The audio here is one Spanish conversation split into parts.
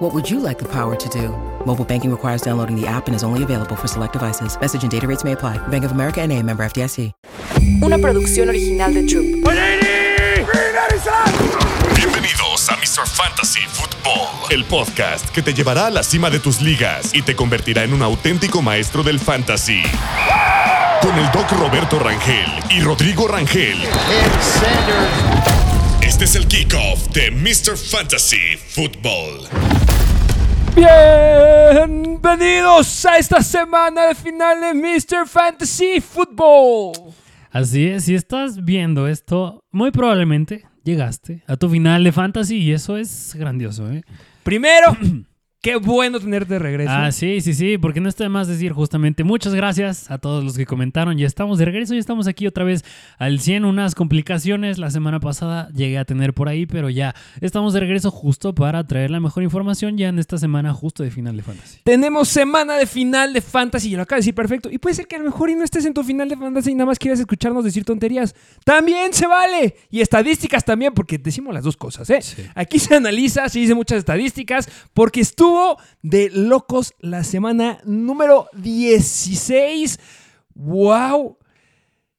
What would you like the power to do? Mobile banking requires downloading the app and is only available for select devices. Message and data rates may apply. Bank of America and a member FDIC. Una producción original de Troop. Bienvenidos a Mr. Fantasy Football, el podcast que te llevará a la cima de tus ligas y te convertirá en un auténtico maestro del fantasy. Con el doc Roberto Rangel y Rodrigo Rangel. Este es el kickoff de Mr. Fantasy Football. Bienvenidos a esta semana de final de Mr. Fantasy Football. Así es, si estás viendo esto, muy probablemente llegaste a tu final de fantasy y eso es grandioso, ¿eh? Primero, qué bueno tenerte de regreso. Ah, sí, sí, sí, porque no está de más decir justamente muchas gracias a todos los que comentaron. Ya estamos de regreso, ya estamos aquí otra vez al 100. Unas complicaciones la semana pasada llegué a tener por ahí, pero ya estamos de regreso justo para traer la mejor información ya en esta semana justo de final de fantasy. Tenemos semana de final de Fantasy, y lo acabo de decir perfecto. Y puede ser que a lo mejor y no estés en tu final de Fantasy y nada más quieras escucharnos decir tonterías. También se vale. Y estadísticas también, porque decimos las dos cosas, ¿eh? Aquí se analiza, se dice muchas estadísticas, porque estuvo de locos la semana número 16. ¡Wow!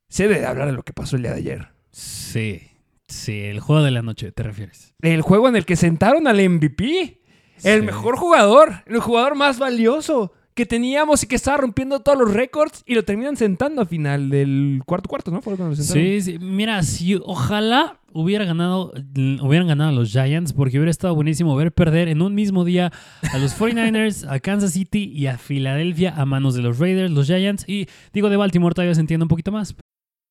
Se debe hablar de lo que pasó el día de ayer. Sí, sí, el juego de la noche, ¿te refieres? El juego en el que sentaron al MVP. El Sí. mejor jugador, el jugador más valioso que teníamos y que estaba rompiendo todos los récords y lo terminan sentando a final del cuarto cuarto, ¿no? Sí, sí, mira, si ojalá hubiera ganado, hubieran ganado los Giants, porque hubiera estado buenísimo ver perder en un mismo día a los 49ers, a Kansas City y a Filadelfia a manos de los Raiders, los Giants, y digo de Baltimore todavía se entiende un poquito más.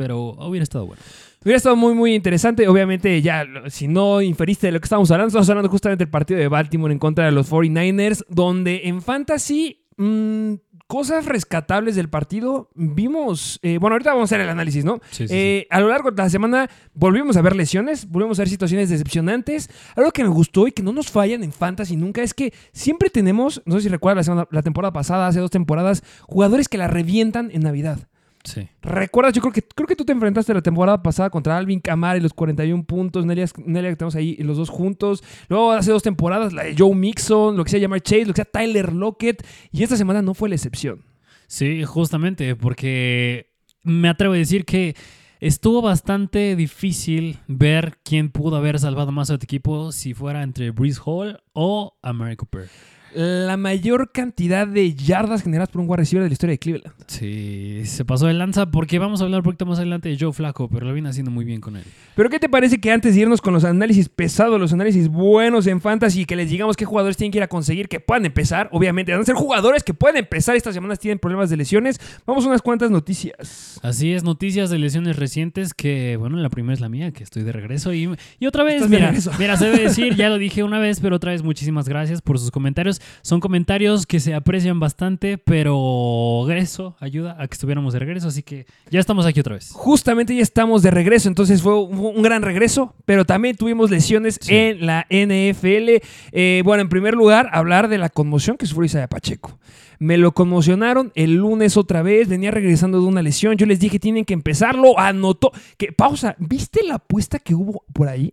Pero hubiera estado bueno. Hubiera estado muy, muy interesante. Obviamente, ya, si no inferiste de lo que estamos hablando, estamos hablando justamente del partido de Baltimore en contra de los 49ers, donde en Fantasy, mm, cosas rescatables del partido, vimos. eh, bueno, ahorita vamos a hacer el análisis, ¿no? Sí, sí, Eh, A lo largo de la semana volvimos a ver lesiones, volvimos a ver situaciones decepcionantes. Algo que me gustó y que no nos fallan en Fantasy nunca es que siempre tenemos, no sé si recuerdas la, semana- la temporada pasada, hace dos temporadas, jugadores que la revientan en Navidad. Sí. ¿Recuerdas? Yo creo que, creo que tú te enfrentaste la temporada pasada contra Alvin Kamara y los 41 puntos. Nelia, Nelia que tenemos ahí los dos juntos. Luego hace dos temporadas la de Joe Mixon, lo que sea llamar Chase, lo que sea Tyler Lockett. Y esta semana no fue la excepción. Sí, justamente, porque me atrevo a decir que estuvo bastante difícil ver quién pudo haber salvado más a tu equipo si fuera entre Breeze Hall o Amari Cooper. La mayor cantidad de yardas generadas por un wide receiver de la historia de Cleveland. Sí, se pasó de lanza porque vamos a hablar un poquito más adelante de Joe Flaco, pero lo viene haciendo muy bien con él. Pero ¿qué te parece que antes de irnos con los análisis pesados, los análisis buenos en Fantasy, que les digamos qué jugadores tienen que ir a conseguir que puedan empezar? Obviamente, van a ser jugadores que pueden empezar. Estas semanas tienen problemas de lesiones. Vamos a unas cuantas noticias. Así es, noticias de lesiones recientes que, bueno, la primera es la mía, que estoy de regreso y, y otra vez, Estás mira, mira, se debe decir, ya lo dije una vez, pero otra vez muchísimas gracias por sus comentarios. Son comentarios que se aprecian bastante, pero eso ayuda a que estuviéramos de regreso, así que ya estamos aquí otra vez. Justamente ya estamos de regreso, entonces fue un, un gran regreso, pero también tuvimos lesiones Sí. en la NFL. Eh, bueno, en primer lugar, hablar de la conmoción que sufrió Isaiah Pacheco. Me lo conmocionaron el lunes otra vez, venía regresando de una lesión. Yo les dije, tienen que empezarlo. Anotó. Que, pausa, ¿viste la apuesta que hubo por ahí?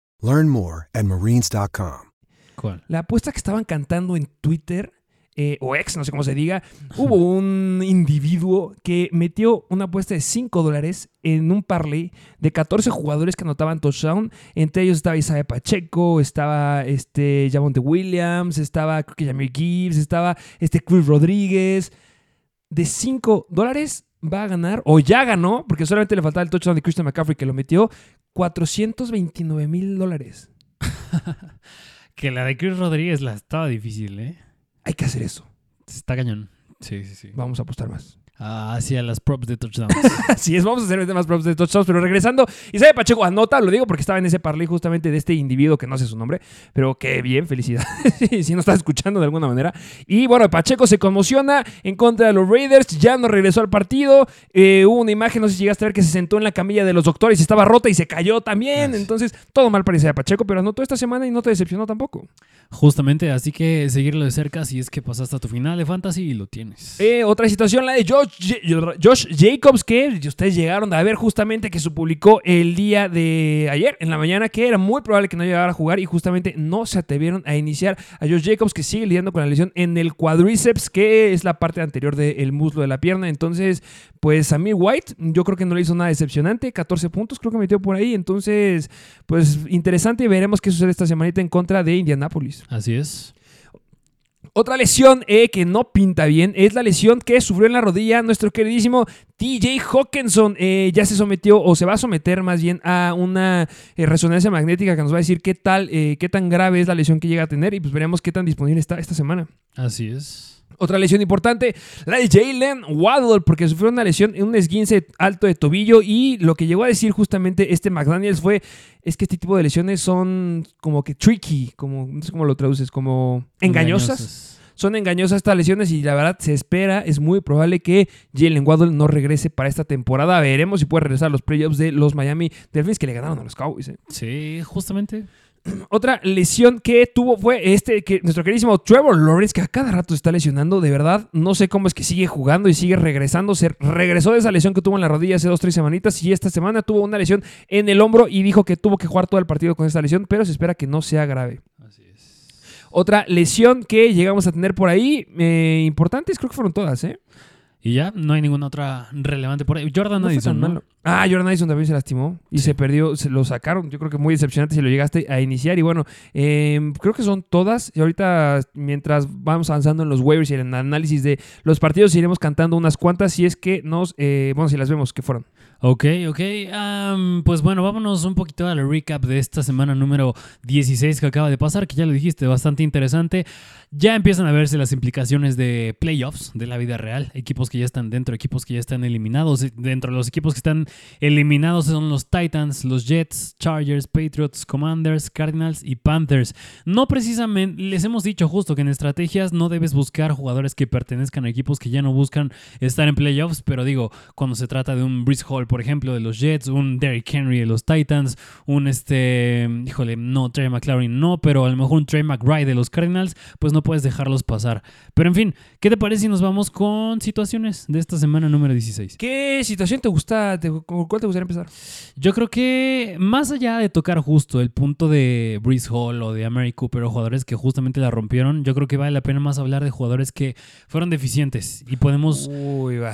Learn more at marines.com. ¿Cuál? La apuesta que estaban cantando en Twitter, eh, o ex, no sé cómo se diga, hubo un individuo que metió una apuesta de 5 dólares en un parlay de 14 jugadores que anotaban touchdown. Entre ellos estaba Isaiah Pacheco, estaba este Javonte Williams, estaba creo que Jamir Gibbs, estaba este Chris Rodríguez. De 5 dólares va a ganar, o ya ganó, porque solamente le faltaba el touchdown de Christian McCaffrey que lo metió, 429 mil dólares. Que la de Chris Rodríguez la estaba difícil, ¿eh? Hay que hacer eso. Está cañón. Sí, sí, sí. Vamos a apostar más. Ah, hacia las props de touchdowns. Así es, vamos a hacer más props de touchdowns, pero regresando, Isaiah Pacheco anota, lo digo porque estaba en ese parlay justamente de este individuo que no sé su nombre, pero qué bien, felicidades, si no estás escuchando de alguna manera. Y bueno, Pacheco se conmociona en contra de los Raiders, ya no regresó al partido, eh, hubo una imagen, no sé si llegaste a ver, que se sentó en la camilla de los doctores y estaba rota y se cayó también, entonces todo mal para Isaiah Pacheco, pero anotó esta semana y no te decepcionó tampoco. Justamente, así que seguirlo de cerca si es que pasaste a tu final de fantasy y lo tienes. Eh, otra situación, la de Josh, Josh Jacobs, que ustedes llegaron a ver justamente que se publicó el día de ayer, en la mañana, que era muy probable que no llegara a jugar y justamente no se atrevieron a iniciar a Josh Jacobs, que sigue lidiando con la lesión en el cuadríceps, que es la parte anterior del muslo de la pierna. Entonces, pues a mí White, yo creo que no le hizo nada decepcionante, 14 puntos creo que metió por ahí. Entonces, pues interesante y veremos qué sucede esta semanita en contra de Indianapolis. Así es. Otra lesión eh, que no pinta bien es la lesión que sufrió en la rodilla nuestro queridísimo TJ Hawkinson. Eh, ya se sometió o se va a someter más bien a una eh, resonancia magnética que nos va a decir qué tal, eh, qué tan grave es la lesión que llega a tener y pues veremos qué tan disponible está esta semana. Así es. Otra lesión importante, la de Jalen Waddle, porque sufrió una lesión en un esguince alto de tobillo y lo que llegó a decir justamente este McDaniels fue, es que este tipo de lesiones son como que tricky, como, no sé cómo lo traduces, como engañosas. Son engañosas estas lesiones y la verdad se espera, es muy probable que Jalen Waddle no regrese para esta temporada. Veremos si puede regresar a los playoffs de los Miami Dolphins que le ganaron a los Cowboys. ¿eh? Sí, justamente. Otra lesión que tuvo fue este, que nuestro queridísimo Trevor Lawrence, que a cada rato se está lesionando, de verdad, no sé cómo es que sigue jugando y sigue regresando. Se regresó de esa lesión que tuvo en la rodilla hace dos, tres semanitas y esta semana tuvo una lesión en el hombro y dijo que tuvo que jugar todo el partido con esta lesión, pero se espera que no sea grave. Así es. Otra lesión que llegamos a tener por ahí, eh, importantes, creo que fueron todas, ¿eh? Y ya, no hay ninguna otra relevante por ahí. Jordan No Addison, ¿no? malo. Ah, Jordan Addison también se lastimó y Sí. se perdió, se lo sacaron. Yo creo que muy decepcionante si lo llegaste a iniciar. Y bueno, eh, creo que son todas. Y ahorita, mientras vamos avanzando en los waivers y en el análisis de los partidos, iremos cantando unas cuantas si es que nos, eh, bueno, si las vemos que fueron. Ok, ok. Pues bueno, vámonos un poquito al recap de esta semana número 16 que acaba de pasar, que ya lo dijiste, bastante interesante. Ya empiezan a verse las implicaciones de playoffs de la vida real. Equipos que ya están dentro, equipos que ya están eliminados. Dentro de los equipos que están eliminados son los Titans, los Jets, Chargers, Patriots, Commanders, Cardinals y Panthers. No precisamente, les hemos dicho justo que en estrategias no debes buscar jugadores que pertenezcan a equipos que ya no buscan estar en playoffs, pero digo, cuando se trata de un Breeze Hall, por ejemplo, de los Jets, un Derrick Henry de los Titans, un este, híjole, no, Trey McLaurin no, pero a lo mejor un Trey McBride de los Cardinals, pues no puedes dejarlos pasar. Pero en fin, ¿qué te parece si nos vamos con situaciones de esta semana número 16? ¿Qué situación te gusta? te- ¿Con cuál te gustaría empezar? Yo creo que más allá de tocar justo el punto de Breeze Hall o de Amari Cooper o jugadores que justamente la rompieron, yo creo que vale la pena más hablar de jugadores que fueron deficientes y podemos, Uy, va.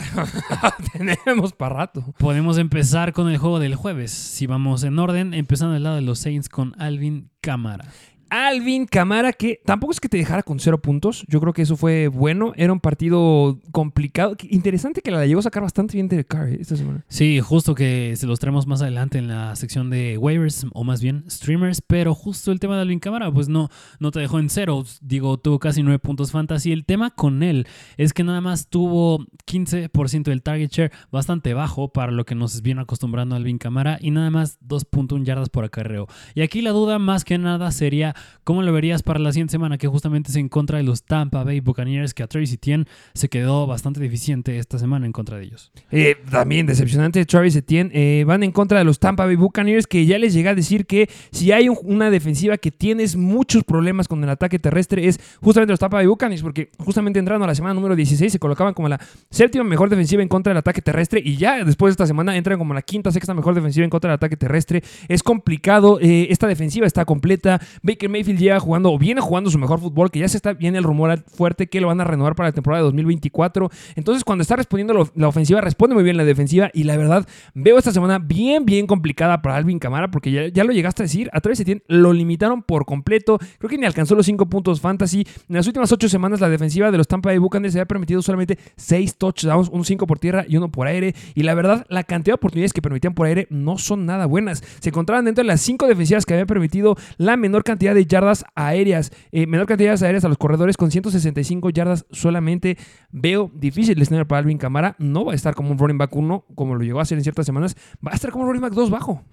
tenemos para rato. podemos empezar con el juego del jueves. Si vamos en orden, empezando del lado de los Saints con Alvin Cámara. Alvin Camara, que tampoco es que te dejara con cero puntos. Yo creo que eso fue bueno. Era un partido complicado. Interesante que la llegó a sacar bastante bien de Carr eh, esta semana. Sí, justo que se los traemos más adelante en la sección de waivers, o más bien streamers, pero justo el tema de Alvin Cámara, pues no, no te dejó en cero. Digo, tuvo casi nueve puntos fantasy. El tema con él es que nada más tuvo 15% del target share, bastante bajo para lo que nos viene acostumbrando Alvin Cámara, y nada más 2.1 yardas por acarreo. Y aquí la duda más que nada sería ¿cómo lo verías para la siguiente semana? Que justamente es en contra de los Tampa Bay Buccaneers, que a Travis Etienne se quedó bastante deficiente esta semana en contra de ellos. Eh, también decepcionante Travis Etienne. Eh, van en contra de los Tampa Bay Buccaneers, que ya les llega a decir que si hay un- una defensiva que tienes muchos problemas con el ataque terrestre, es justamente los Tampa Bay Buccaneers, porque justamente entrando a la semana número 16 se colocaban como la séptima mejor defensiva en contra del ataque terrestre y ya después de esta semana entran como la quinta, sexta mejor defensiva en contra del ataque terrestre. Es complicado, eh, esta defensiva está completa. Baker Mayfield llega jugando o viene jugando su mejor fútbol, que ya se está viene el rumor fuerte que lo van a renovar para la temporada de 2024. Entonces, cuando está respondiendo la ofensiva, responde muy bien la defensiva y la verdad veo esta semana bien, bien complicada para Alvin Camara porque ya, ya lo llegaste a decir, a Travis Etienne lo limitaron por completo. Creo que ni alcanzó los 5 puntos fantasy. En las últimas 8 semanas la defensiva de los Tampa Bay Buccaneers se había permitido solamente 6 touchdowns, un 5 por tierra y uno por aire. Y la verdad, la cantidad de oportunidades que permitían por aire no son nada buenas. Se encontraban dentro de las 5 defensivas que habían permitido la menor cantidad de yardas aéreas. Eh, menor cantidad de yardas aéreas a los corredores con 165 yardas solamente. Veo difícil el escenario para Alvin Camara. No va a estar como un running back 1, como lo llegó a hacer en ciertas semanas. Va a estar como un running back 2 bajo.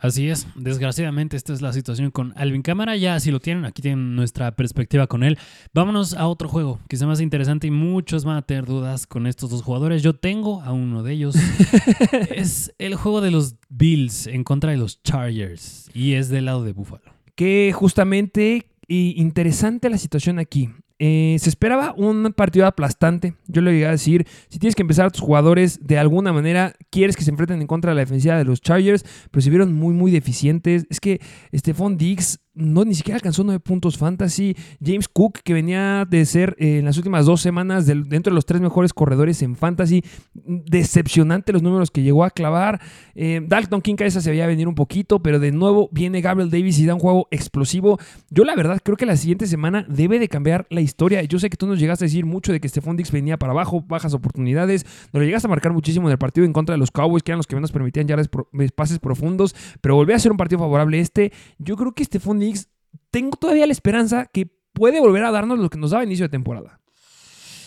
Así es, desgraciadamente esta es la situación con Alvin Cámara. Ya si lo tienen, aquí tienen nuestra perspectiva con él. Vámonos a otro juego, quizá más interesante y muchos van a tener dudas con estos dos jugadores. Yo tengo a uno de ellos. es el juego de los Bills en contra de los Chargers y es del lado de Buffalo. Que justamente interesante la situación aquí. Eh, se esperaba un partido aplastante. Yo le iba a decir, si tienes que empezar a tus jugadores de alguna manera, quieres que se enfrenten en contra de la defensiva de los Chargers, pero se vieron muy, muy deficientes. Es que Stephon Diggs no ni siquiera alcanzó nueve puntos fantasy. James Cook, que venía de ser eh, en las últimas dos semanas dentro de los tres mejores corredores en fantasy, decepcionante los números que llegó a clavar. Eh, Dalton King esa se veía venir un poquito, pero de nuevo viene Gabriel Davis y da un juego explosivo. Yo la verdad creo que la siguiente semana debe de cambiar la historia. Yo sé que tú nos llegaste a decir mucho de que Stephon Diggs venía para abajo, bajas oportunidades. Nos lo llegaste a marcar muchísimo en el partido en contra de los Cowboys, que eran los que menos permitían yardas pro- pases profundos, pero volvió a ser un partido favorable este. Yo creo que Stephon Tengo todavía la esperanza que puede volver a darnos lo que nos daba a inicio de temporada.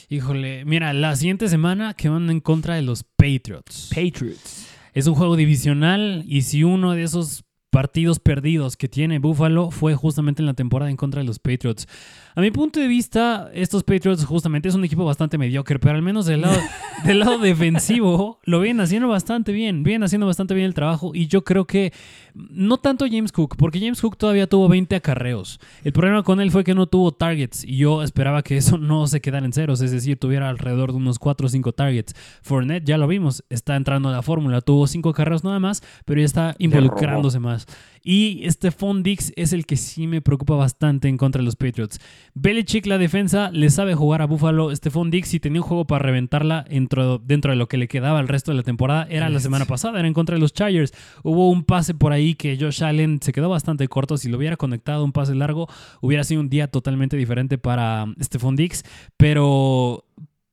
Híjole, mira, la siguiente semana que van en contra de los Patriots. Patriots. Es un juego divisional y si uno de esos partidos perdidos que tiene Buffalo fue justamente en la temporada en contra de los Patriots. A mi punto de vista, estos Patriots justamente es un equipo bastante mediocre, pero al menos del lado, del lado defensivo lo vienen haciendo bastante bien, vienen haciendo bastante bien el trabajo y yo creo que no tanto James Cook, porque James Cook todavía tuvo 20 acarreos. El problema con él fue que no tuvo targets y yo esperaba que eso no se quedara en ceros, es decir, tuviera alrededor de unos 4 o 5 targets. Fournette ya lo vimos, está entrando a la fórmula, tuvo 5 acarreos nada más, pero ya está involucrándose más. Y Stephon Dix es el que sí me preocupa bastante en contra de los Patriots. Belichick, la defensa, le sabe jugar a Buffalo. Stephon Dix, si tenía un juego para reventarla dentro, dentro de lo que le quedaba el resto de la temporada, era la semana pasada, era en contra de los Chargers. Hubo un pase por ahí que Josh Allen se quedó bastante corto. Si lo hubiera conectado un pase largo, hubiera sido un día totalmente diferente para um, Stephon Dix. Pero.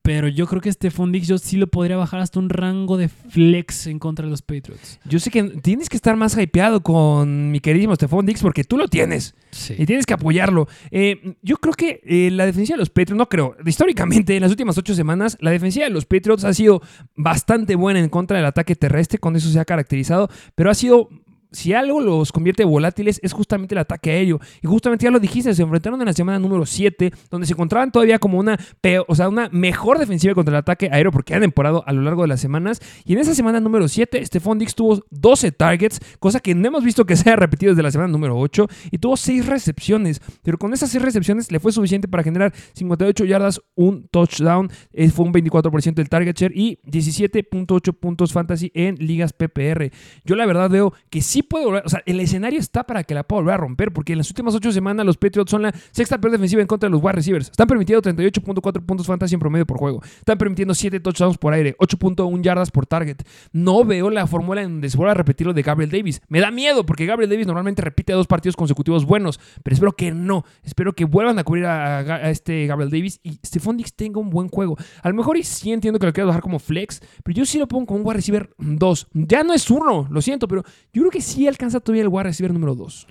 Pero yo creo que Stephon Dix yo sí lo podría bajar hasta un rango de flex en contra de los Patriots. Yo sé que tienes que estar más hypeado con mi queridísimo Stephon Dix porque tú lo tienes. Sí. Y tienes que apoyarlo. Eh, yo creo que eh, la defensiva de los Patriots, no creo, históricamente en las últimas ocho semanas, la defensiva de los Patriots ha sido bastante buena en contra del ataque terrestre, con eso se ha caracterizado, pero ha sido... Si algo los convierte volátiles es justamente el ataque aéreo. Y justamente ya lo dijiste, se enfrentaron en la semana número 7, donde se encontraban todavía como una, peor, o sea, una mejor defensiva contra el ataque aéreo, porque han emporado a lo largo de las semanas. Y en esa semana número 7, Stephon Dix tuvo 12 targets, cosa que no hemos visto que se haya repetido desde la semana número 8, y tuvo 6 recepciones. Pero con esas 6 recepciones le fue suficiente para generar 58 yardas, un touchdown, eh, fue un 24% del target share y 17.8 puntos fantasy en ligas PPR. Yo la verdad veo que sí puede volver, o sea, el escenario está para que la pueda volver a romper, porque en las últimas 8 semanas los Patriots son la sexta peor defensiva en contra de los wide receivers. Están permitiendo 38.4 puntos fantasy en promedio por juego. Están permitiendo 7 touchdowns por aire, 8.1 yardas por target. No veo la fórmula en donde se vuelva a repetir lo de Gabriel Davis. Me da miedo, porque Gabriel Davis normalmente repite dos partidos consecutivos buenos, pero espero que no. Espero que vuelvan a cubrir a, este Gabriel Davis y Stephon Dix tenga un buen juego. A lo mejor y sí entiendo que lo quieras bajar como flex, pero yo sí lo pongo como un wide receiver 2. Ya no es uno, lo siento, pero yo creo que sí alcanza todavía el wide receiver número 2.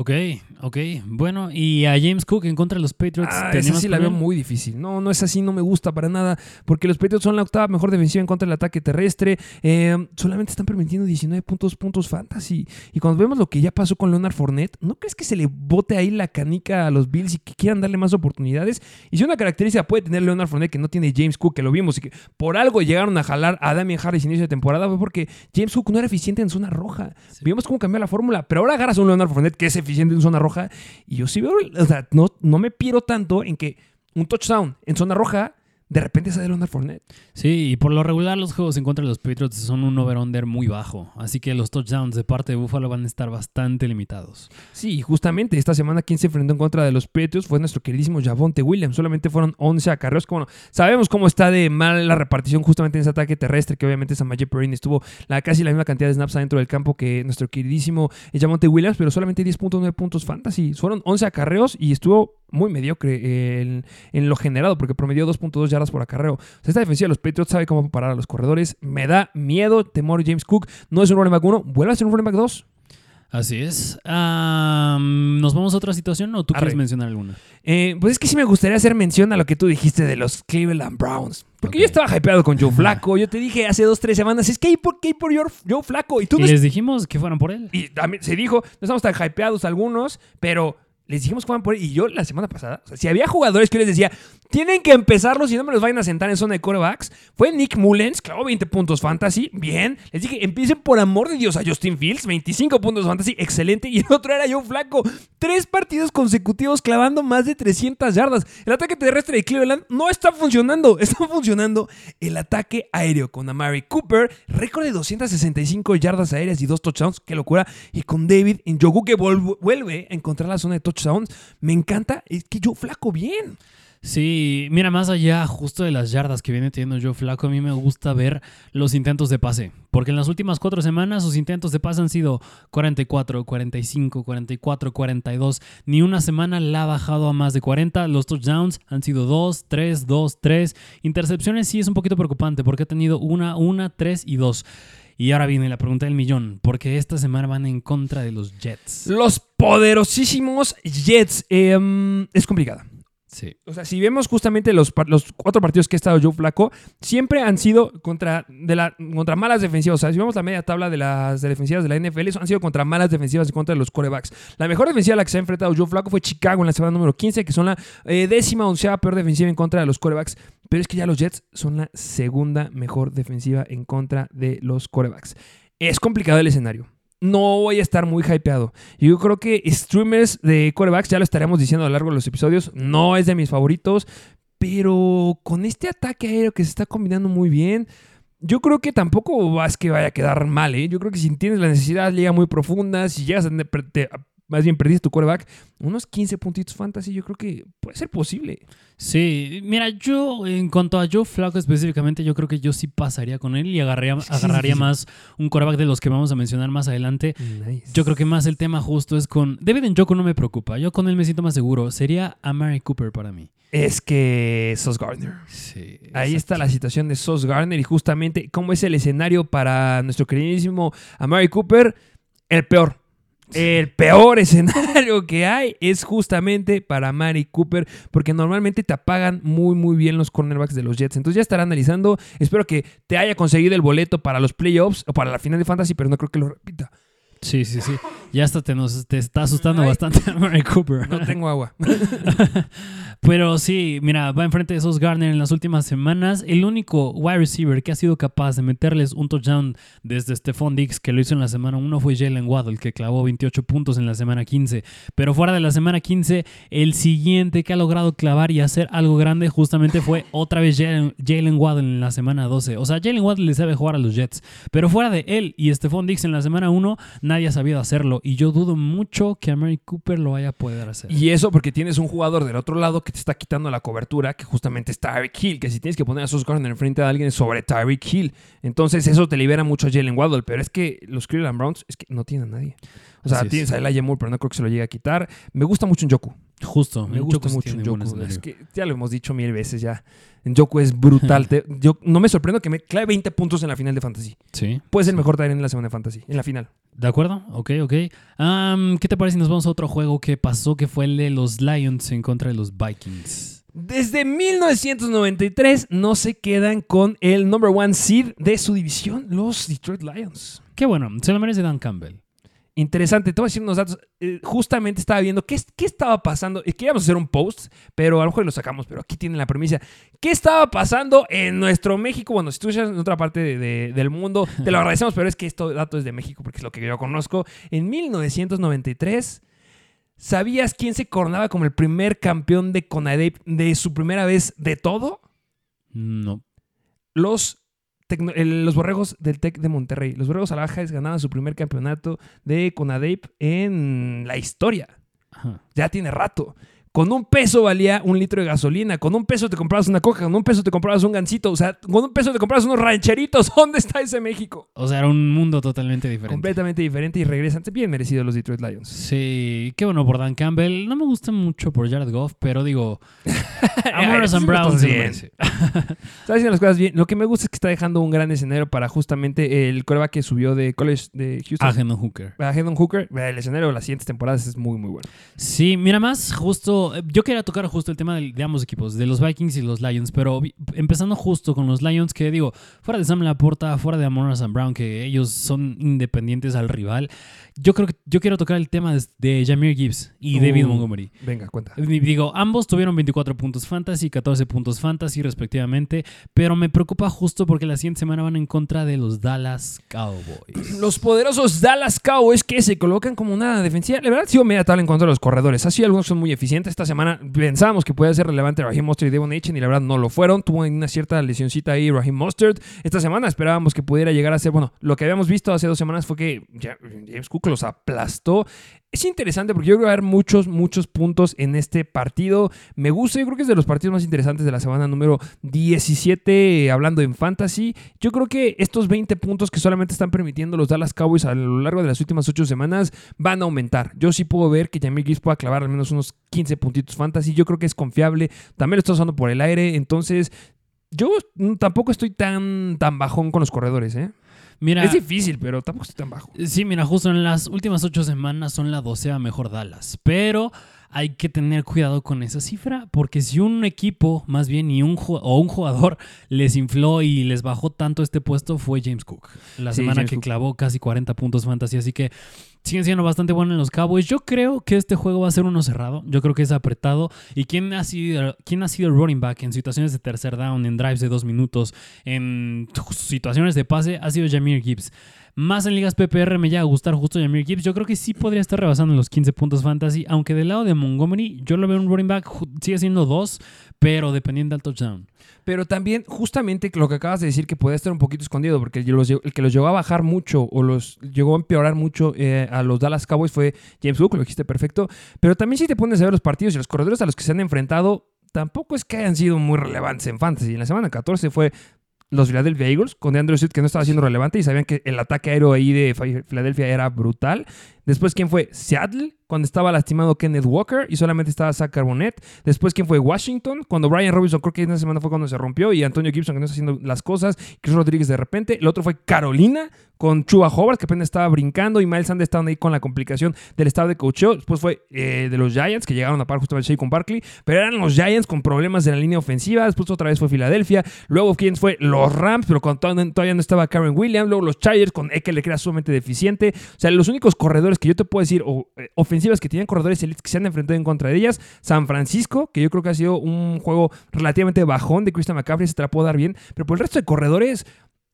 Ok, ok. Bueno, y a James Cook en contra de los Patriots. Ah, ¿te esa sí la veo muy difícil. No, no es así, no me gusta para nada. Porque los Patriots son la octava mejor defensiva en contra del ataque terrestre. Eh, solamente están permitiendo 19 puntos, puntos fantasy. Y cuando vemos lo que ya pasó con Leonard Fournette, ¿no crees que se le bote ahí la canica a los Bills y que quieran darle más oportunidades? Y si una característica puede tener Leonard Fournette que no tiene James Cook, que lo vimos y que por algo llegaron a jalar a Damian Harris inicio de temporada, fue porque James Cook no era eficiente en zona roja. Vimos cómo cambió la fórmula, pero ahora agarras a un Leonard Fournette que es eficiente en zona roja. Y yo sí veo, o sea, no, no me piero tanto en que un touchdown en zona roja de repente sale Leonard Fournette. Sí, y por lo regular los juegos en contra de los Patriots son un over-under muy bajo. Así que los touchdowns de parte de Buffalo van a estar bastante limitados. Sí, justamente esta semana quien se enfrentó en contra de los Patriots fue nuestro queridísimo Javonte Williams. Solamente fueron 11 acarreos. Bueno, sabemos cómo está de mal la repartición justamente en ese ataque terrestre, que obviamente Samaje Perrin estuvo la, casi la misma cantidad de snaps adentro del campo que nuestro queridísimo Javonte Williams, pero solamente 10.9 puntos fantasy. Fueron 11 acarreos y estuvo muy mediocre eh, en, en lo generado, porque promedió 2.2 yardas por acarreo. O sea, esta defensiva de los Patriots sabe cómo parar a los corredores. Me da miedo, temor James Cook. No es un running back 1, vuelve a ser un running back 2. Así es. ¿Nos vamos a otra situación o tú Arre. quieres mencionar alguna? Eh, pues es que sí me gustaría hacer mención a lo que tú dijiste de los Cleveland Browns. Porque yo estaba hypeado con Joe Flaco. Yo te dije hace dos, tres semanas, es que hay por qué por Joe- Joe Flaco. Y tú Y no les dijimos que fueran por él. y también se dijo, no estamos tan hypeados algunos, pero les dijimos que fueran por él. Y yo la semana pasada, si había jugadores que yo les decía, tienen que empezarlos y no me los vayan a sentar en zona de corebacks, fue Nick Mullens, clavó 20 puntos fantasy, bien. Les dije, empiecen por amor de Dios a Justin Fields, 25 puntos fantasy, excelente. Y el otro era Joe Flaco, tres partidos consecutivos clavando más de 300 yardas. El ataque terrestre de Cleveland no está funcionando, está funcionando el ataque aéreo con Amari Cooper, récord de 265 yardas aéreas y dos touchdowns, qué locura. Y con David en Yogu que vuelve a encontrar la zona de touchdowns. Me encanta, es que yo flaco bien. Sí, mira, más allá justo de las yardas que viene teniendo Joe Flaco, a mí me gusta ver los intentos de pase. Porque en las últimas cuatro semanas sus intentos de pase han sido 44, 45, 44, 42. Ni una semana la ha bajado a más de 40. Los touchdowns han sido 2, 3, 2, 3. Intercepciones sí es un poquito preocupante porque ha tenido una, una, 3 y 2. Y ahora viene la pregunta del millón, porque esta semana van en contra de los Jets. Los poderosísimos Jets. em, es complicada. O sea, si vemos justamente los, cuatro partidos que ha estado Joe Flaco, siempre han sido contra, de contra malas defensivas. O sea, si vemos la media tabla de las defensivas de la NFL, han sido contra malas defensivas y contra los corebacks. La mejor defensiva a la que se ha enfrentado Joe Flaco fue Chicago en la semana número 15, que son la eh, décima onceava peor defensiva en contra de los corebacks. Pero es que ya los Jets son la segunda mejor defensiva en contra de los corebacks. Es complicado el escenario. No voy a estar muy hypeado. Yo creo que streamers de corebacks, ya lo estaremos diciendo a lo largo de los episodios, no es de mis favoritos, pero con este ataque aéreo que se está combinando muy bien, yo creo que tampoco es que vaya a quedar mal, ¿eh? Yo creo que si tienes la necesidad, liga muy profunda, si llegas a... más bien perdiste tu coreback, unos 15 puntitos fantasy, yo creo que puede ser posible. Sí, mira, yo en cuanto a Joe Flaco específicamente, yo creo que yo sí pasaría con él y agarraría, sí agarraría más un coreback de los que vamos a mencionar más adelante. Nice. Yo creo que más el tema justo es con... David Njoku no me preocupa, yo con él me siento más seguro. Sería Amari Cooper para mí. Es que Sos Gardner. Sí. Ahí está la situación de Sos Garner y justamente cómo es el escenario para nuestro queridísimo Amari Cooper. El peor. El peor escenario que hay es justamente para Amari Cooper porque normalmente te apagan muy muy bien los cornerbacks de los Jets. Entonces ya estará analizando. Espero que te haya conseguido el boleto para los playoffs o para la final de Fantasy, pero no creo que lo repita. Sí, sí, sí. Ya hasta te, nos, te está asustando Ay. bastante Amari Cooper. No tengo agua. Pero sí, mira, va enfrente de esos Garner en las últimas semanas. El único wide receiver que ha sido capaz de meterles un touchdown desde Stephon Diggs, que lo hizo en la semana 1, fue Jalen Waddle, que clavó 28 puntos en la semana 15. Pero fuera de la semana 15, el siguiente que ha logrado clavar y hacer algo grande justamente fue otra vez Jalen, Jalen Waddle en la semana 12. O sea, Jalen Waddle le sabe jugar a los Jets. Pero fuera de él y Stephon Diggs en la semana 1, nadie ha sabido hacerlo. Y yo dudo mucho que a Mary Cooper lo vaya a poder hacer. Y eso porque tienes un jugador del otro lado que te está quitando la cobertura, que justamente es Tyreek Hill, que si tienes que poner a Sos Gardner enfrente de alguien es sobre Tyreek Hill. Entonces eso te libera mucho a Jalen Waddle, pero es que los Cleveland Browns es que no tienen a nadie. O sea, Así es. tienes a Elijah Moore, pero no creo que se lo llegue a quitar. Me gusta mucho en Joku. Justo. Me gusta sí mucho Njoku. Es que ya lo hemos dicho mil veces ya. Njoku es brutal. Te- yo no me sorprendo que me clave 20 puntos en la final de Fantasy. Sí. Puede ser el mejor también en la semana de Fantasy, en la final. ¿De acuerdo? Ok, ok. ¿Qué te parece si nos vamos a otro juego que pasó que fue el de los Lions en contra de los Vikings? Desde 1993 no se quedan con el number one seed de su división, los Detroit Lions. Qué bueno, se lo merece Dan Campbell. Interesante, te voy a decir unos datos. Eh, justamente estaba viendo qué, qué estaba pasando. Eh, Queríamos hacer un post, pero a lo mejor lo sacamos, pero aquí tienen la premisa. ¿Qué estaba pasando en nuestro México? Bueno, si tú estás en otra parte de- de- del mundo, te lo agradecemos, pero es que esto dato es de México porque es lo que yo conozco. En 1993, ¿sabías quién se coronaba como el primer campeón de CONADEP de su primera vez de todo? No. los, tecno- el- los borregos del TEC de Monterrey. Los borregos alajas ganaban su primer campeonato de CONADEIP en la historia. Ajá. Ya tiene rato. Con un peso valía un litro de gasolina. Con un peso te comprabas una coca. Con un peso te comprabas un gancito. O sea, con un peso te comprabas unos rancheritos. ¿Dónde está ese México? O sea, era un mundo totalmente diferente. Completamente diferente y regresan. Bien merecido los Detroit Lions. Sí, qué bueno por Dan Campbell. No me gusta mucho por Jared Goff, pero digo, Amon sí St. me Brown estás se lo bien. Está haciendo las cosas bien. Lo que me gusta es que está dejando un gran escenario para justamente el coreback que subió de college de Houston. A Hendon Hooker. a Hendon Hooker. El escenario de las siguientes temporadas es muy, muy bueno. Sí, mira más, justo, yo quería tocar justo el tema de, ambos equipos, de los Vikings y los Lions, pero empezando justo con los Lions, que digo, fuera de Sam Laporta, fuera de Amon St. Brown, que ellos son independientes al rival, yo creo que yo quiero tocar el tema de, de Jameer Gibbs y David Uh. Montgomery. Venga, cuenta. Digo, ambos tuvieron 24 puntos fantasy, 14 puntos fantasy respectivamente, pero me preocupa justo porque la siguiente semana van en contra de los Dallas Cowboys. Los poderosos Dallas Cowboys que se colocan como una defensiva. La verdad, sido media tabla en contra de los corredores. Así algunos son muy eficientes. Esta semana pensábamos que podía ser relevante Raheem Mostert y Devon Achen y la verdad no lo fueron. Tuvo una cierta lesioncita ahí Raheem Mostert. Esta semana esperábamos que pudiera llegar a ser, bueno, lo que habíamos visto hace dos semanas fue que James Cook los aplastó. Es interesante porque yo creo que va a haber muchos, muchos puntos en este partido. Me gusta, yo creo que es de los partidos más interesantes de la semana número 17, eh, hablando en fantasy. Yo creo que estos 20 puntos que solamente están permitiendo los Dallas Cowboys a lo largo de las últimas 8 semanas van a aumentar. Yo sí puedo ver que Jamie Gibbs pueda clavar al menos unos 15 puntitos fantasy. Yo creo que es confiable. También lo está usando por el aire. Entonces, yo tampoco estoy tan, tan bajón con los corredores, ¿eh? Mira, Es difícil, pero tampoco estoy tan bajo. Sí, mira, justo en las últimas ocho semanas son la docea mejor Dallas. Pero hay que tener cuidado con esa cifra, porque si un equipo, más bien, y un, o un jugador les infló y les bajó tanto este puesto, fue James Cook. La Sí, semana James que Cook. clavó casi 40 puntos fantasy, así que siguen siendo bastante buenos en los Cowboys. Yo creo que este juego va a ser uno cerrado. Yo creo que es apretado. ¿Y quién ha sido, quién ha sido el running back en situaciones de tercer down, en drives de dos minutos, en situaciones de pase? Ha sido Jameer Gibbs. Más en ligas PPR me llega a gustar justo Jameer Gibbs. Yo creo que sí podría estar rebasando los 15 puntos fantasy, aunque del lado de Montgomery yo lo veo un running back, sigue siendo dos, pero dependiendo del touchdown. Pero también, justamente lo que acabas de decir, que puede estar un poquito escondido, porque el, que los llegó a bajar mucho o los llegó a empeorar mucho eh, a los Dallas Cowboys fue James Cook, lo dijiste perfecto. Pero también, si te pones a ver los partidos y los corredores a los que se han enfrentado, tampoco es que hayan sido muy relevantes en fantasy. En la semana 14 fue los Philadelphia Eagles con DeAndre Swift, que no estaba siendo relevante y sabían que el ataque aéreo ahí de Philadelphia era brutal. Después, ¿quién fue? Seattle, cuando estaba lastimado Kenneth Walker y solamente estaba Zach Carbonet. Después, ¿quién fue? Washington, cuando Brian Robinson, creo que esa semana fue cuando se rompió, y Antonio Gibson, que no está haciendo las cosas. Chris Rodríguez de repente. El otro fue Carolina, con Chuba Hobart, que apenas estaba brincando, y Miles Sanders estaban ahí con la complicación del estado de coacheo. Después fue eh, de los Giants, que llegaron a par justamente con Barkley, pero eran los Giants con problemas de la línea ofensiva. Después otra vez fue Filadelfia. Luego, ¿quién fue? Los Rams, pero cuando todavía no estaba Karen Williams. Luego los Chargers con Eckler, que era sumamente deficiente. O sea, los únicos corredores que yo te puedo decir, o eh, ofensivas que tenían corredores elites que se han enfrentado en contra de ellas, San Francisco, que yo creo que ha sido un juego relativamente bajón de Christian McCaffrey, se te la puedo dar bien, pero por el resto de corredores,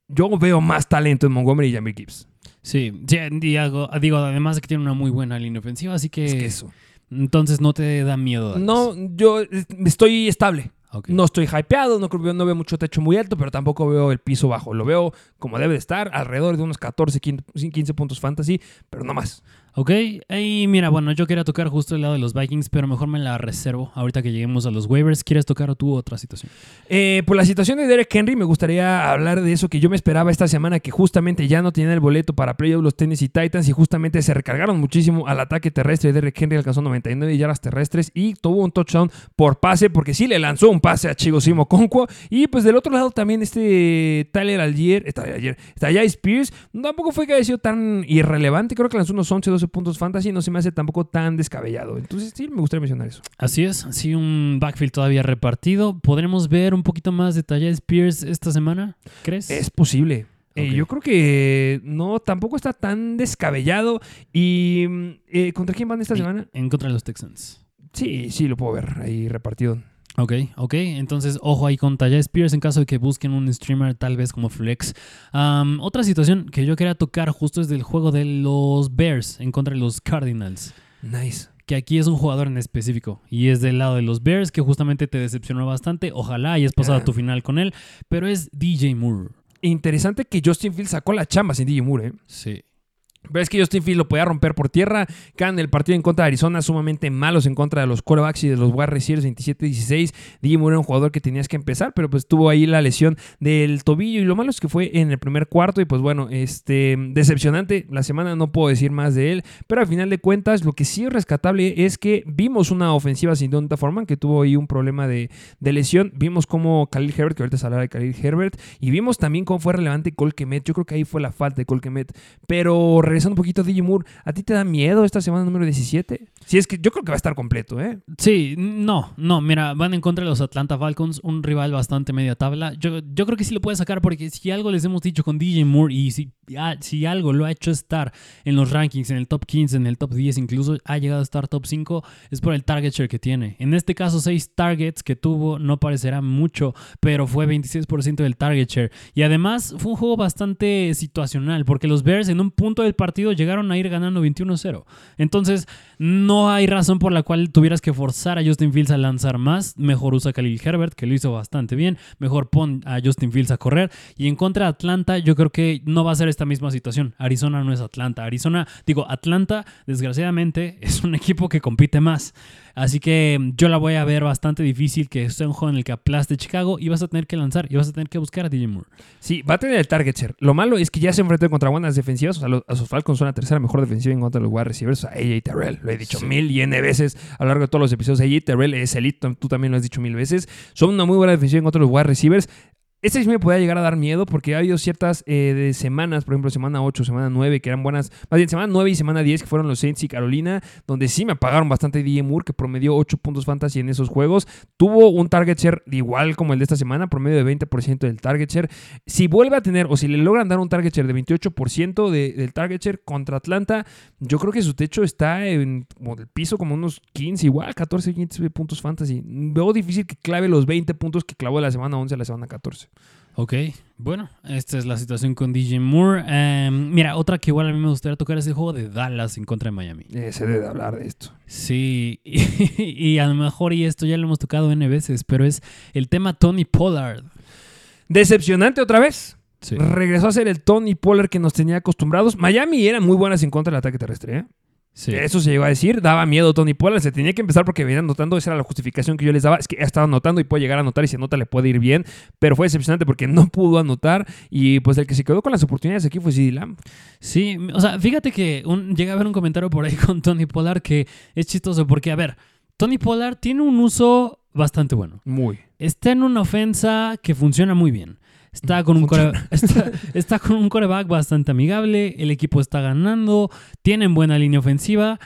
yo veo más talento en Montgomery y Jamie Gibbs. Sí, sí, digo, digo, además de que tiene una muy buena línea ofensiva, así que, Es que eso. entonces no te da miedo. No, yo estoy estable. No estoy hypeado, no, creo- no veo mucho techo muy alto, pero tampoco veo el piso bajo. Lo veo como debe de estar, alrededor de unos 14, 15 15 puntos fantasy, pero no más. Ok, y mira, bueno, yo quería tocar justo el lado de los Vikings, pero mejor me la reservo ahorita que lleguemos a los waivers. ¿Quieres tocar tú otra situación? Eh, por la situación de Derek Henry, me gustaría hablar de eso que yo me esperaba esta semana, que justamente ya no tenían el boleto para playoff los Tennessee Titans y justamente se recargaron muchísimo al ataque terrestre. Derek Henry alcanzó 99 yardas terrestres y tuvo un touchdown por pase, porque sí le lanzó un pase a Chigo Simo Conquo. Y pues del otro lado también este Tyler Algier, está ayer, está ya Spears, tampoco fue que haya sido tan irrelevante, creo que lanzó unos 11, 12 puntos fantasy, no se me hace tampoco tan descabellado. Entonces sí, me gustaría mencionar eso. Así es, sí, un backfield todavía repartido. ¿Podremos ver un poquito más de Taya Spears esta semana? ¿Crees? Es posible. Eh, yo creo que no, tampoco está tan descabellado. ¿Y mm, eh, contra quién van esta semana? En contra de los Texans. Sí, sí, lo puedo ver ahí repartido. Ok, ok. Entonces, ojo ahí con Taya Spears en caso de que busquen un streamer tal vez como Flex. Otra situación que yo quería tocar justo es del juego de los Bears en contra de los Cardinals. Nice. Que aquí es un jugador en específico y es del lado de los Bears que justamente te decepcionó bastante. Ojalá hayas pasado Ah. tu final con él, pero es DJ Moore. Interesante que Justin Fields sacó la chamba sin DJ Moore, ¿eh? Sí. Pero es que Justin Fields lo podía romper por tierra. Quedan el partido en contra de Arizona sumamente malos en contra de los quarterbacks y de los wide receivers 27-16. DJ era un jugador que tenías que empezar, pero pues tuvo ahí la lesión del tobillo. Y lo malo es que fue en el primer cuarto. Y pues bueno, este decepcionante. La semana no puedo decir más de él. Pero al final de cuentas, lo que sí es rescatable es que vimos una ofensiva sin Donta Foreman que tuvo ahí un problema de, de lesión. Vimos cómo Khalil Herbert, que ahorita se hablará de Khalil Herbert. Y vimos también cómo fue relevante Cole Kemet. Yo creo que ahí fue la falta de Cole Kemet. Pero regresando un poquito DJ Moore, ¿a ti te da miedo esta semana número 17? Si es que yo creo que va a estar completo, ¿eh? Sí, no, no, mira, van en contra de los Atlanta Falcons, un rival bastante media tabla. Yo, yo creo que sí lo puede sacar porque si algo les hemos dicho con DJ Moore y si, ah, si algo lo ha hecho estar en los rankings, en el top 15, en el top 10, incluso ha llegado a estar top 5, es por el target share que tiene. En este caso, 6 targets que tuvo no parecerá mucho, pero fue 26% del target share. Y además fue un juego bastante situacional porque los Bears en un punto del partido llegaron a ir ganando 21-0. Entonces, no hay razón por la cual tuvieras que forzar a Justin Fields a lanzar más. Mejor usa a Khalil Herbert, que lo hizo bastante bien. Mejor pon a Justin Fields a correr. Y en contra de Atlanta, yo creo que no va a ser esta misma situación. Arizona no es Atlanta. Arizona, digo, Atlanta, desgraciadamente, es un equipo que compite más. Así que mm, yo la voy a ver bastante difícil que sea un juego en el que aplaste Chicago y vas a tener que lanzar y vas a tener que buscar a DJ Moore. Sí, va a tener el target share. Lo malo es que ya se enfrentó contra buenas defensivas. O sea, los, a sus Falcons son la tercera mejor defensiva en contra de los wide receivers. O sea, AJ Terrell. Lo he dicho mil y N veces a lo largo de todos los episodios. AJ Terrell es elite. Tú también lo has dicho mil veces. Son una muy buena defensiva en contra de los wide receivers. Este sí me podía llegar a dar miedo porque ha habido ciertas eh, de semanas, por ejemplo, semana 8, semana 9, que eran buenas. Más bien, semana 9 y semana 10, que fueron los Saints y Carolina, donde sí me apagaron bastante DJ Moore, que promedió 8 puntos fantasy en esos juegos. Tuvo un target share igual como el de esta semana, promedio de 20% del target share. Si vuelve a tener, o si le logran dar un target share de 28% de- del target share contra Atlanta, yo creo que su techo está en como el piso como unos 15, igual 14, 15 puntos fantasy. Veo difícil que clave los 20 puntos que clavó la semana 11 a la semana 14. Ok, bueno, esta es la situación con DJ Moore. Em, mira, otra que igual a mí me gustaría tocar es el juego de Dallas en contra de Miami. Eh, se debe de hablar de esto. Sí, y, y a lo mejor, y esto ya lo hemos tocado N veces, pero es el tema Tony Pollard. Decepcionante otra vez. Sí. Regresó a ser el Tony Pollard que nos tenía acostumbrados. Miami era muy buenas en contra del ataque terrestre. ¿eh? Sí. Eso se llegó a decir. Daba miedo Tony Pollard. Se tenía que empezar porque venían anotando. Esa era la justificación que yo les daba. Es que ha estado anotando y puede llegar a anotar. Y si anota le puede ir bien. Pero fue decepcionante porque no pudo anotar. Y pues el que se quedó con las oportunidades aquí fue CD Lamb. Sí, o sea, fíjate que un, llega a ver un comentario por ahí con Tony Pollard que es chistoso porque, a ver, Tony Pollard tiene un uso bastante bueno. Muy. Está en una ofensa que funciona muy bien. Está con, un core- está, está con un coreback bastante amigable, el equipo está ganando, tienen buena línea ofensiva,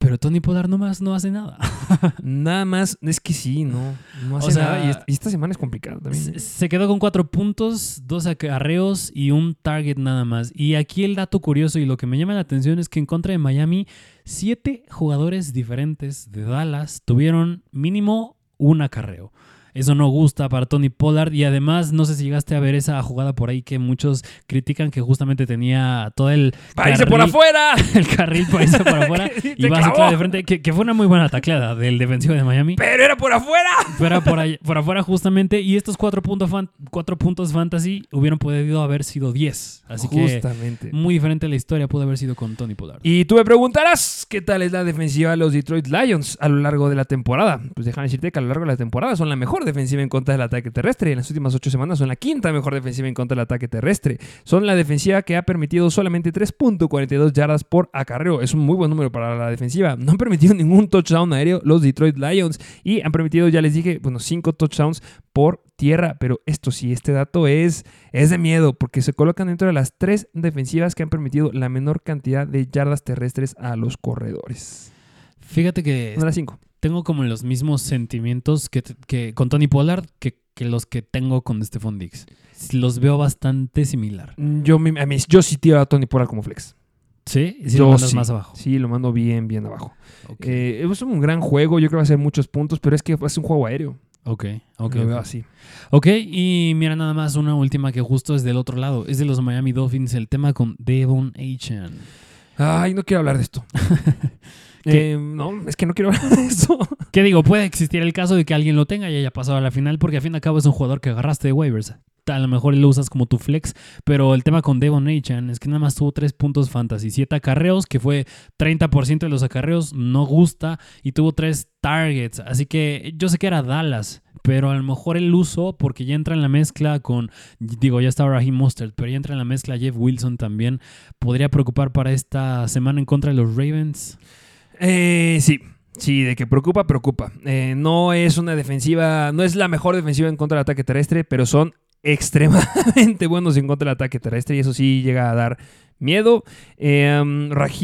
pero Tony Pollard nomás no hace nada. Nada más. Es que sí, no. No hace O sea, nada. Y, es- y esta semana es complicada también. Se, se quedó con cuatro puntos, dos acarreos y un target nada más. Y aquí el dato curioso y lo que me llama la atención es que en contra de Miami, siete jugadores diferentes de Dallas tuvieron mínimo un acarreo. Eso no gusta para Tony Pollard. Y además, no sé si llegaste a ver esa jugada por ahí que muchos critican que justamente tenía todo el. ¡Paíse por afuera! El carril para irse por afuera. Y va a de frente. Que, que fue una muy buena tacleada del defensivo de Miami. ¡Pero era por afuera! Fuera por, ahí- por afuera justamente. Y estos cuatro, puntos fan- cuatro puntos fantasy hubieran podido haber sido 10. Así que Justamente. muy diferente la historia pudo haber sido con Tony Pollard. Y tú me preguntarás qué tal es la defensiva de los Detroit Lions a lo largo de la temporada. Pues déjame decirte que a lo largo de la temporada son la mejor defensiva en contra del ataque terrestre. En las últimas ocho semanas son la quinta mejor defensiva en contra del ataque terrestre. Son la defensiva que ha permitido solamente 3.42 yardas por acarreo. Es un muy buen número para la defensiva. No han permitido ningún touchdown aéreo los Detroit Lions. Y han permitido, ya les dije, bueno, cinco touchdowns por tierra. Pero esto sí, este dato es, es de miedo porque se colocan dentro de las tres defensivas que han permitido la menor cantidad de yardas terrestres a los corredores. Fíjate que Una de las cinco. Tengo como los mismos sentimientos que, que con Tony Pollard que, que los que tengo con Stephon Diggs. Los veo bastante similar. Yo, mi- a mí- yo sí tiro a Tony Pollard como flex. ¿Sí? Y si yo lo mandas sí. más abajo. Sí, lo mando bien, bien abajo. Ok, Eh, es un gran juego, yo creo que va a ser muchos puntos, pero es que es un juego aéreo. ok, ok. Lo veo así. Ok, y mira nada más una última que justo es del otro lado. Es de los Miami Dolphins, el tema con Devon Achan. Ay, no quiero hablar de esto. ¿Qué? Eh, no, es que no quiero hablar de eso. ¿Qué digo? Puede existir el caso de que alguien lo tenga y haya pasado a la final, porque al fin y al cabo es un jugador que agarraste de waivers. A lo mejor lo usas como tu flex, pero el tema con Devon Achan es que nada más tuvo 3 puntos fantasy, 7 acarreos, que fue 30% de los acarreos, no gusta, y tuvo 3 targets. Así que yo sé que era Dallas, pero a lo mejor el uso, porque ya entra en la mezcla con, digo, ya estaba Raheem Mostert, pero ya entra en la mezcla Jeff Wilson también, podría preocupar para esta semana en contra de los Ravens. Eh, sí, sí, de que preocupa, preocupa. Eh, no es una defensiva, no es la mejor defensiva en contra del ataque terrestre, pero son extremadamente buenos en contra del ataque terrestre y eso sí llega a dar miedo. Eh,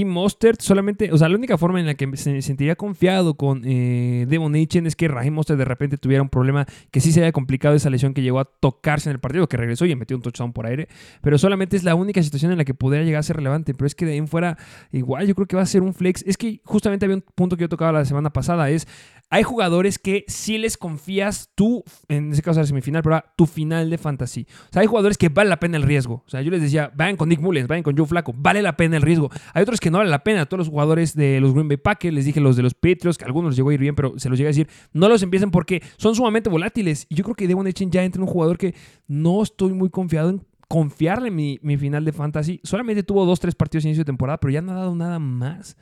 Mostert solamente, o sea, la única forma en la que me se sentiría confiado con eh, Devon Achen es que Raheem Mostert de repente tuviera un problema que sí se haya complicado esa lesión que llegó a tocarse en el partido, que regresó y metió un touchdown por aire, pero solamente es la única situación en la que podría llegar a ser relevante, pero es que de ahí fuera igual yo creo que va a ser un flex. Es que justamente había un punto que yo tocaba la semana pasada, es hay jugadores que sí les confías tú, en ese caso la semifinal, pero tu final de fantasy. O sea, hay jugadores que vale la pena el riesgo. O sea, yo les decía, vayan con Nick Mullens, vayan con Joe Flaco, vale la pena el riesgo. Hay otros que no vale la pena. Todos los jugadores de los Green Bay Packers, les dije los de los Patriots, que algunos les llegó a ir bien, pero se los llega a decir, no los empiecen porque son sumamente volátiles. Y yo creo que Devon Echen ya entra en un jugador que no estoy muy confiado en confiarle mi, mi final de fantasy. Solamente tuvo dos, tres partidos de inicio de temporada, pero ya no ha dado nada más.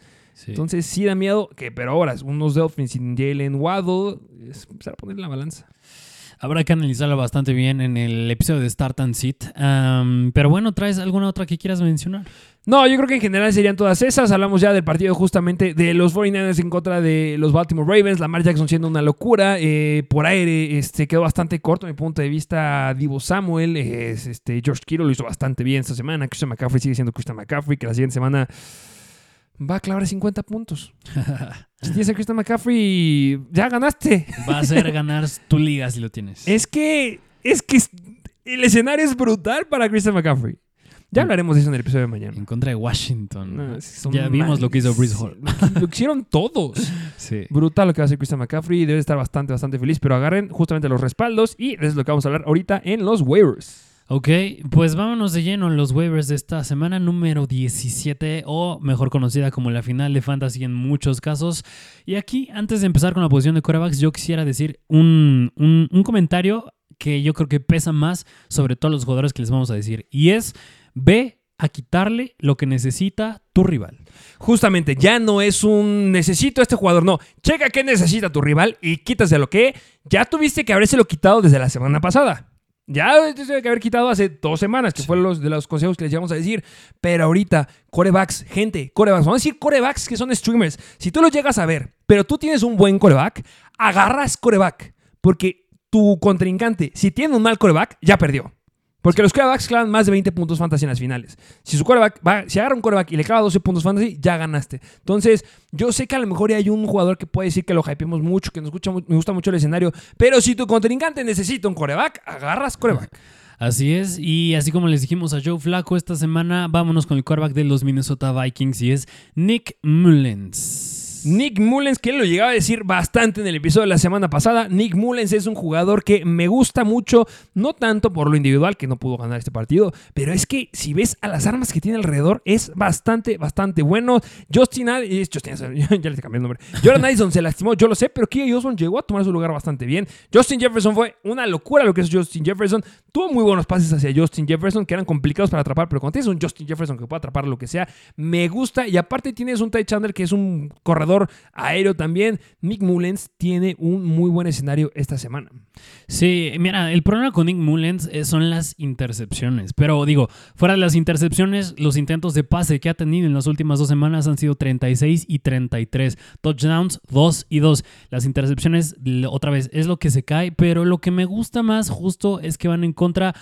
Entonces sí da miedo que, pero ahora, unos Dolphins sin Jalen Waddle, es empezar a poner la balanza. Habrá que analizarlo bastante bien en el episodio de Start and Sit. Am, pero bueno, ¿traes alguna otra que quieras mencionar? No, yo creo que en general serían todas esas. Hablamos ya del partido justamente de los 49ers en contra de los Baltimore Ravens. Lamar Jackson siendo una locura. Eh, por aire este, quedó bastante corto, mi punto de vista. Divo Samuel, es, este, George Kittle lo hizo bastante bien esta semana. Christian McCaffrey sigue siendo Christian McCaffrey, que la siguiente semana va a clavar 50 puntos. si tienes a Christian McCaffrey, ya ganaste. Va a ser ganar tu liga si lo tienes. Es que, es que el escenario es brutal para Christian McCaffrey. Ya hablaremos de eso en el episodio de mañana. En contra de Washington. No, ya vimos lo que hizo Breeze Hall. Lo hicieron todos. Sí. Brutal lo que va a hacer Christian McCaffrey. Debe estar bastante, bastante feliz. Pero agarren justamente los respaldos. Y eso es lo que vamos a hablar ahorita en los waivers. Ok, pues vámonos de lleno en los waivers de esta semana número 17 o mejor conocida como la final de Fantasy en muchos casos. Y aquí, antes de empezar con la posición de corebacks, yo quisiera decir un, un- comentario que yo creo que pesa más sobre todos los jugadores que les vamos a decir. Y es, ve a quitarle lo que necesita tu rival. Justamente, ya no es un necesito este jugador. No, checa qué necesita tu rival y quítase lo que ya tuviste que habérselo quitado desde la semana pasada. Ya tuviste que haber quitado hace dos semanas, que fueron los de los consejos que les llevamos a decir. Pero ahorita, corebacks, gente, corebacks. Vamos a decir corebacks que son streamers. Si tú los llegas a ver, pero tú tienes un buen coreback, agarras coreback. Porque tu contrincante, si tiene un mal coreback, ya perdió. Porque los corebacks clavan más de 20 puntos fantasy en las finales. Si su quarterback va, si agarra un coreback y le clava 12 puntos fantasy, ya ganaste. Entonces, yo sé que a lo mejor hay un jugador que puede decir que lo hypeemos mucho, que nos me gusta mucho el escenario, pero si tu contrincante necesita un coreback, agarras coreback. Así es, y así como les dijimos a Joe Flaco esta semana, vámonos con el quarterback de los Minnesota Vikings y es Nick Mullens. Nick Mullens, que lo llegaba a decir bastante en el episodio de la semana pasada. Nick Mullens es un jugador que me gusta mucho, no tanto por lo individual, que no pudo ganar este partido, pero es que si ves a las armas que tiene alrededor, es bastante, bastante bueno. Justin, Justin ya le cambié el nombre. Jordan Addison se lastimó, yo lo sé, pero Kia Johnson llegó a tomar su lugar bastante bien. Justin Jefferson fue una locura lo que es Justin Jefferson. Tuvo muy buenos pases hacia Justin Jefferson, que eran complicados para atrapar, pero cuando tienes un Justin Jefferson que puede atrapar lo que sea, me gusta. Y aparte tienes un Ty Chandler que es un corredor aéreo también. Nick Mullens tiene un muy buen escenario esta semana. Sí, mira, el problema con Nick Mullens eh, son las intercepciones. Pero digo, fuera de las intercepciones, los intentos de pase que ha tenido en las últimas dos semanas han sido 36 y 33. Touchdowns 2 y 2. Las intercepciones, otra vez, es lo que se cae. Pero lo que me gusta más justo es que van en contra.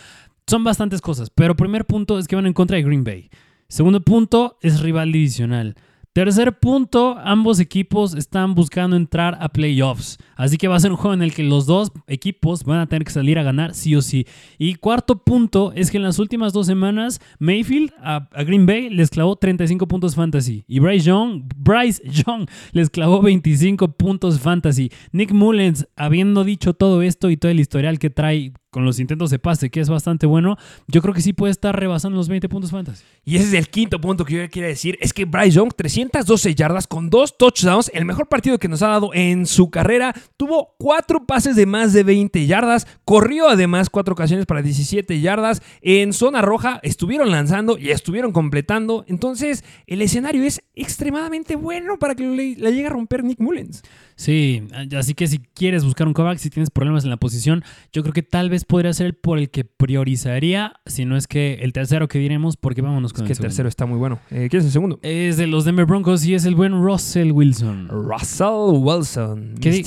Son bastantes cosas. Pero primer punto es que van en contra de Green Bay. Segundo punto es rival divisional. Tercer punto, ambos equipos están buscando entrar a playoffs. Así que va a ser un juego en el que los dos equipos van a tener que salir a ganar sí o sí. Y cuarto punto es que en las últimas dos semanas Mayfield a, Green Bay les clavó 35 puntos fantasy. Y Bryce Young, Bryce Young les clavó 25 puntos fantasy. Nick Mullens, habiendo dicho todo esto y todo el historial que trae con los intentos de pase, que es bastante bueno, yo creo que sí puede estar rebasando los 20 puntos fantasy. Y ese es el quinto punto que yo quiero decir, es que Bryce Young, 312 yardas con dos touchdowns, el mejor partido que nos ha dado en su carrera, tuvo cuatro pases de más de 20 yardas, corrió además cuatro ocasiones para 17 yardas, en zona roja estuvieron lanzando y estuvieron completando, entonces el escenario es extremadamente bueno para que le llegue a romper Nick Mullens. Sí, así que si quieres buscar un comeback, si tienes problemas en la posición, yo creo que tal vez podría ser el por el que priorizaría, si no es que el tercero que diremos, porque vámonos con es que el, tercero está muy bueno. Eh, ¿Quién es el segundo? Es de los Denver Broncos y es el buen Russell Wilson. Russell Wilson, ¿Qué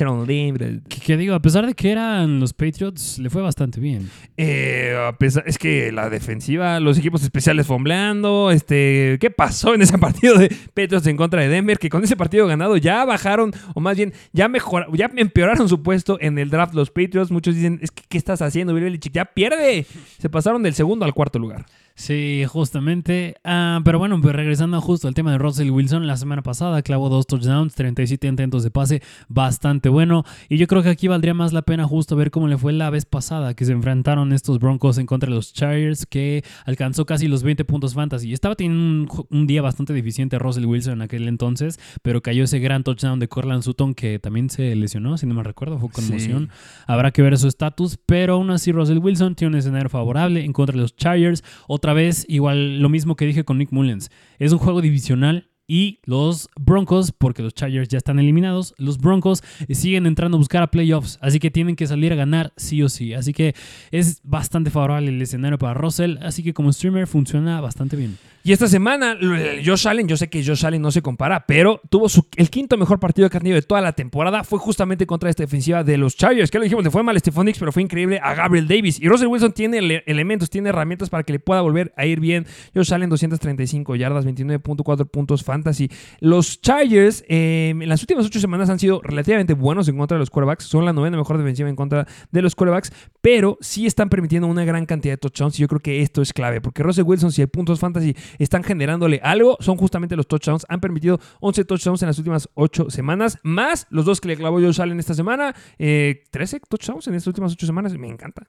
Que, digo, a pesar de que eran los Patriots, le fue bastante bien. Eh, a pesar, es que la defensiva, los equipos especiales fombleando, este, ¿qué pasó en ese partido de Patriots en contra de Denver? Que con ese partido ganado ya bajaron, o más bien ya, mejor, ya empeoraron su puesto en el draft los Patriots. Muchos dicen, es que, ¿qué estás haciendo, Bill? Ya pierde. Se pasaron del segundo al cuarto lugar. Sí, justamente. Ah, pero bueno, pues regresando justo al tema de Russell Wilson, la semana pasada clavó dos touchdowns, 37 intentos de pase, bastante bueno. Y yo creo que aquí valdría más la pena justo ver cómo le fue la vez pasada que se enfrentaron estos Broncos en contra de los Chargers, que alcanzó casi los 20 puntos fantasy. Estaba teniendo un, día bastante deficiente Russell Wilson en aquel entonces, pero cayó ese gran touchdown de Corland Sutton que también se lesionó, si no me recuerdo, fue conmoción. Habrá que ver su estatus, pero aún así Russell Wilson tiene un escenario favorable en contra de los Chargers otra vez, igual lo mismo que dije con Nick Mullens. Es un juego divisional y los Broncos, porque los Chargers ya están eliminados, los Broncos siguen entrando a buscar a playoffs, así que tienen que salir a ganar sí o sí. Así que es bastante favorable el escenario para Russell, así que como streamer funciona bastante bien. Y esta semana, Josh Allen, yo sé que Josh Allen no se compara, pero tuvo el quinto mejor partido que ha tenido de toda la temporada. Fue justamente contra esta defensiva de los Chargers, que lo dijimos, le fue mal a Stephon pero fue increíble a Gabriel Davis. Y Russell Wilson tiene elementos, tiene herramientas para que le pueda volver a ir bien. Josh Allen, 235 yardas, 29.4 puntos fantasy. Los Chargers em, en las últimas ocho semanas han sido relativamente buenos en contra de los quarterbacks. Son la novena mejor defensiva en contra de los quarterbacks, pero sí están permitiendo una gran cantidad de touchdowns. Y yo creo que esto es clave, porque Russell Wilson, si hay puntos fantasy están generándole algo, son justamente los touchdowns. Han permitido 11 touchdowns en las últimas 8 semanas, más los dos que le clavó Josh Allen esta semana. 13 eh, touchdowns en estas últimas 8 semanas, me encanta.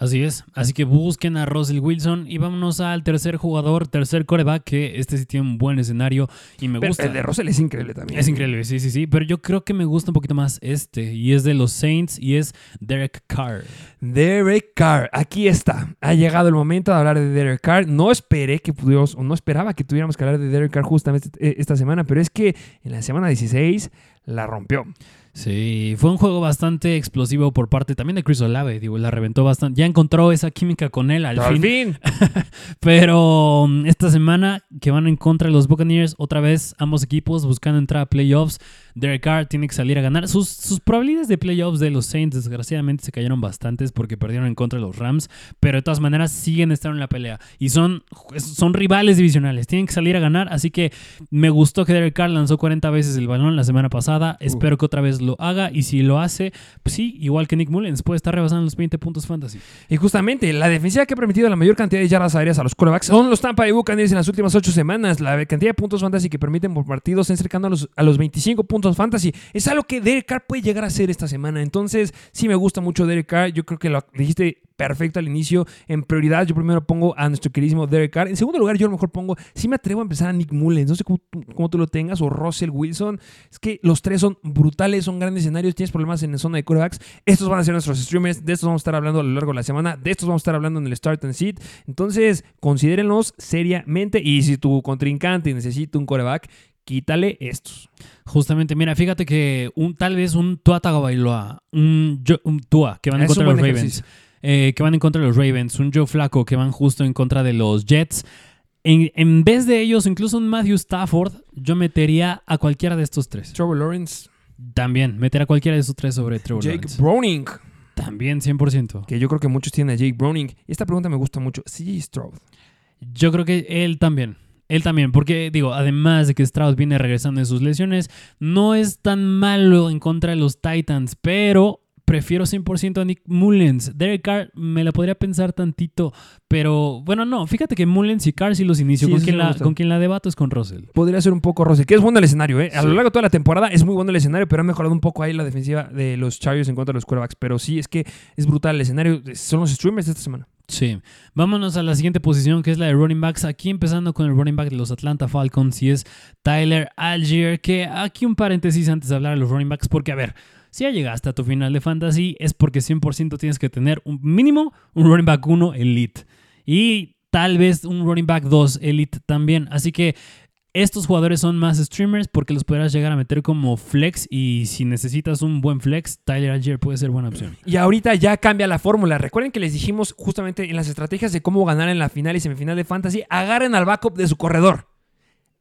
Así es. Así que busquen a Russell Wilson y vámonos al tercer jugador, tercer coreback, que este sí tiene un buen escenario y me gusta. El de Russell es increíble también. Es increíble, sí, sí, sí. Pero yo creo que me gusta un poquito más este y es de los Saints y es Derek Carr. Derek Carr, aquí está. Ha llegado el momento de hablar de Derek Carr. No esperé que pudiéramos, o no esperaba que tuviéramos que hablar de Derek Carr justamente esta semana, pero es que en la semana 16 la rompió. Sí, fue un juego bastante explosivo por parte también de Chris Olave, digo, la reventó bastante. Ya encontró esa química con él al, fin. Pero um, esta semana que van en contra de los Buccaneers, otra vez ambos equipos buscando entrar a playoffs. Derek Carr tiene que salir a ganar. Sus, sus probabilidades de playoffs de los Saints, desgraciadamente, se cayeron bastantes porque perdieron en contra de los Rams. Pero de todas maneras, siguen estando en la pelea. Y son, son rivales divisionales. Tienen que salir a ganar. Así que me gustó que Derek Carr lanzó 40 veces el balón la semana pasada. Espero que otra vez lo haga. Y si lo hace, pues sí, igual que Nick Mullens, puede estar rebasando los 20 puntos fantasy. Y justamente, la defensiva que ha permitido la mayor cantidad de yardas aéreas a los quarterbacks son los Tampa Bay Buccaneers en las últimas ocho semanas. La cantidad de puntos fantasy que permiten por partido se cercano a los, a los 25 puntos fantasy. Es algo que Derek Carr puede llegar a hacer esta semana. Entonces, sí me gusta mucho Derek Carr. Yo creo que lo dijiste perfecto al inicio. En prioridad, yo primero pongo a nuestro queridísimo Derek Carr. En segundo lugar, yo a lo mejor pongo, si me atrevo a empezar a Nick Mullens. No sé cómo, tú lo tengas, o Russell Wilson. Es que los tres son brutales, son grandes escenarios. Tienes problemas en la zona de quarterbacks. Estos van a ser nuestros streamers. De estos vamos a estar hablando a lo largo de la semana. De estos vamos a estar hablando en el Start and Seat. Entonces, considérenlos seriamente. Y si tu contrincante necesita un quarterback, quítale estos. Justamente, mira, fíjate que un, tal vez un Tua Tagovailoa, un, un Tua que van en contra de los Ravens, eh, que van en contra de los Ravens, un Joe Flaco que van justo en contra de los Jets. En, en vez de ellos, incluso un Matthew Stafford, yo metería a cualquiera de estos tres. Trevor Lawrence, También, meter a cualquiera de esos tres sobre Trevor Jake Lawrence. Browning. También 100%. Que yo creo que muchos tienen a Jake Browning. Y esta pregunta me gusta mucho. CJ Stroud. Yo creo que él también. Él también, porque digo, además de que Strauss viene regresando de sus lesiones, no es tan malo en contra de los Titans, pero prefiero 100% a Nick Mullens. Derek Carr me la podría pensar tantito, pero bueno, no, fíjate que Mullens y Carr sí los inicio. Sí, con, quien la, con quien la debato es con Russell. Podría ser un poco Rossi, que es bueno el escenario, ¿eh? A Sí. lo largo de toda la temporada es muy bueno el escenario, pero ha mejorado un poco ahí la defensiva de los Chargers en contra de los quarterbacks. Pero sí, es que es brutal el escenario. Son los streamers de esta semana. Sí. Vámonos a la siguiente posición, que es la de running backs. Aquí empezando con el running back de los Atlanta Falcons, y es Tyler Algier. Que aquí un paréntesis antes de hablar de los running backs, porque a ver, si ya llegaste a tu final de fantasy, es porque 100% tienes que tener un mínimo un running back 1 elite. Y tal vez un running back 2 elite también. Así que estos jugadores son más streamers porque los podrás llegar a meter como flex. Y si necesitas un buen flex, Tyler Algier puede ser buena opción. Y ahorita ya cambia la fórmula. Recuerden que les dijimos justamente en las estrategias de cómo ganar en la final y semifinal de Fantasy, agarren al backup de su corredor.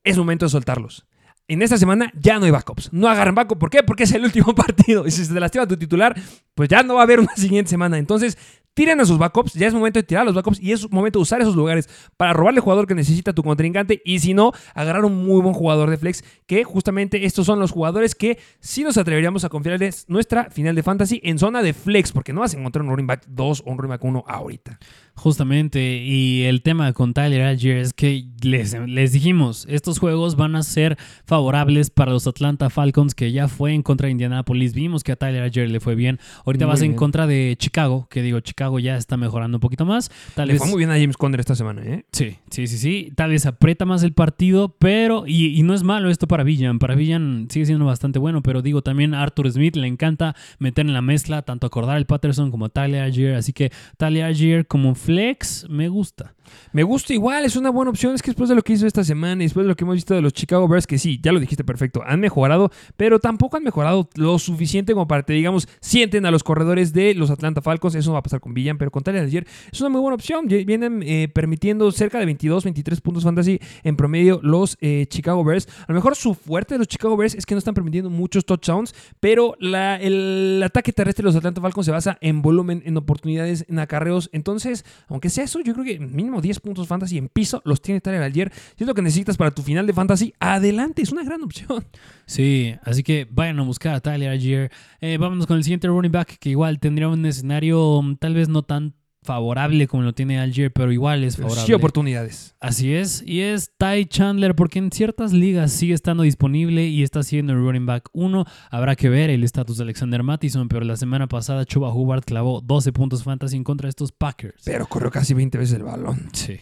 Es momento de soltarlos. En esta semana ya no hay backups. No agarren backup. ¿Por qué? Porque es el último partido. Y si se te lastima tu titular, pues ya no va a haber una siguiente semana. Entonces, tiren a sus backups. Ya es momento de tirar a los backups y es momento de usar esos lugares para robarle al jugador que necesita tu contrincante. Y si no, agarrar un muy buen jugador de flex. Que justamente estos son los jugadores que sí nos atreveríamos a confiarles nuestra final de fantasy en zona de flex. Porque no vas a encontrar un running back 2 o un running back 1 ahorita. Justamente, y el tema con Tyler Algier es que les, les dijimos, estos juegos van a ser favorables para los Atlanta Falcons, que ya fue en contra de Indianapolis. Vimos que a Tyler Algier le fue bien. Ahorita Muy vas en contra de Chicago, que digo, Chicago ya está mejorando un poquito más. Tal Le vez, fue muy bien a James Conner esta semana, ¿eh? Sí, sí, sí, sí. Tal vez aprieta más el partido, pero. Y, y no es malo esto para Villan. Para Villan sigue siendo bastante bueno, pero digo, también a Arthur Smith le encanta meter en la mezcla tanto a Cordar el Patterson como a Tyler Algier. Así que Tyler Algier como flex me gusta. Me gusta igual, es una buena opción. Es que después de lo que hizo esta semana y después de lo que hemos visto de los Chicago Bears, que sí, ya lo dijiste perfecto, han mejorado, pero tampoco han mejorado lo suficiente como para que, digamos, sienten a los corredores de los Atlanta Falcons. Eso va a pasar con Villan, pero con Tyler ayer es una muy buena opción. Vienen eh, permitiendo cerca de 22, 23 puntos fantasy en promedio los eh, Chicago Bears. A lo mejor su fuerte de los Chicago Bears es que no están permitiendo muchos touchdowns, pero el ataque terrestre de los Atlanta Falcons se basa en volumen, en oportunidades, en acarreos. Entonces, aunque sea eso, yo creo que mínimo 10 puntos fantasy en piso los tiene Tyler ayer. Si es lo que necesitas para tu final de fantasy, adelante, es una gran opción. Sí, así que vayan a buscar a Tyler Algier. Eh, vámonos con el siguiente running back, que igual tendría un escenario mm, tal vez no tan favorable como lo tiene Algier, pero igual es favorable. Sí, oportunidades. Así es, y es Ty Chandler, porque en ciertas ligas sigue estando disponible y está siendo el running back 1. Habrá que ver el estatus de Alexander Mattison, pero la semana pasada Chuba Hubbard clavó 12 puntos fantasy en contra de estos Packers. Pero corrió casi 20 veces el balón. Sí.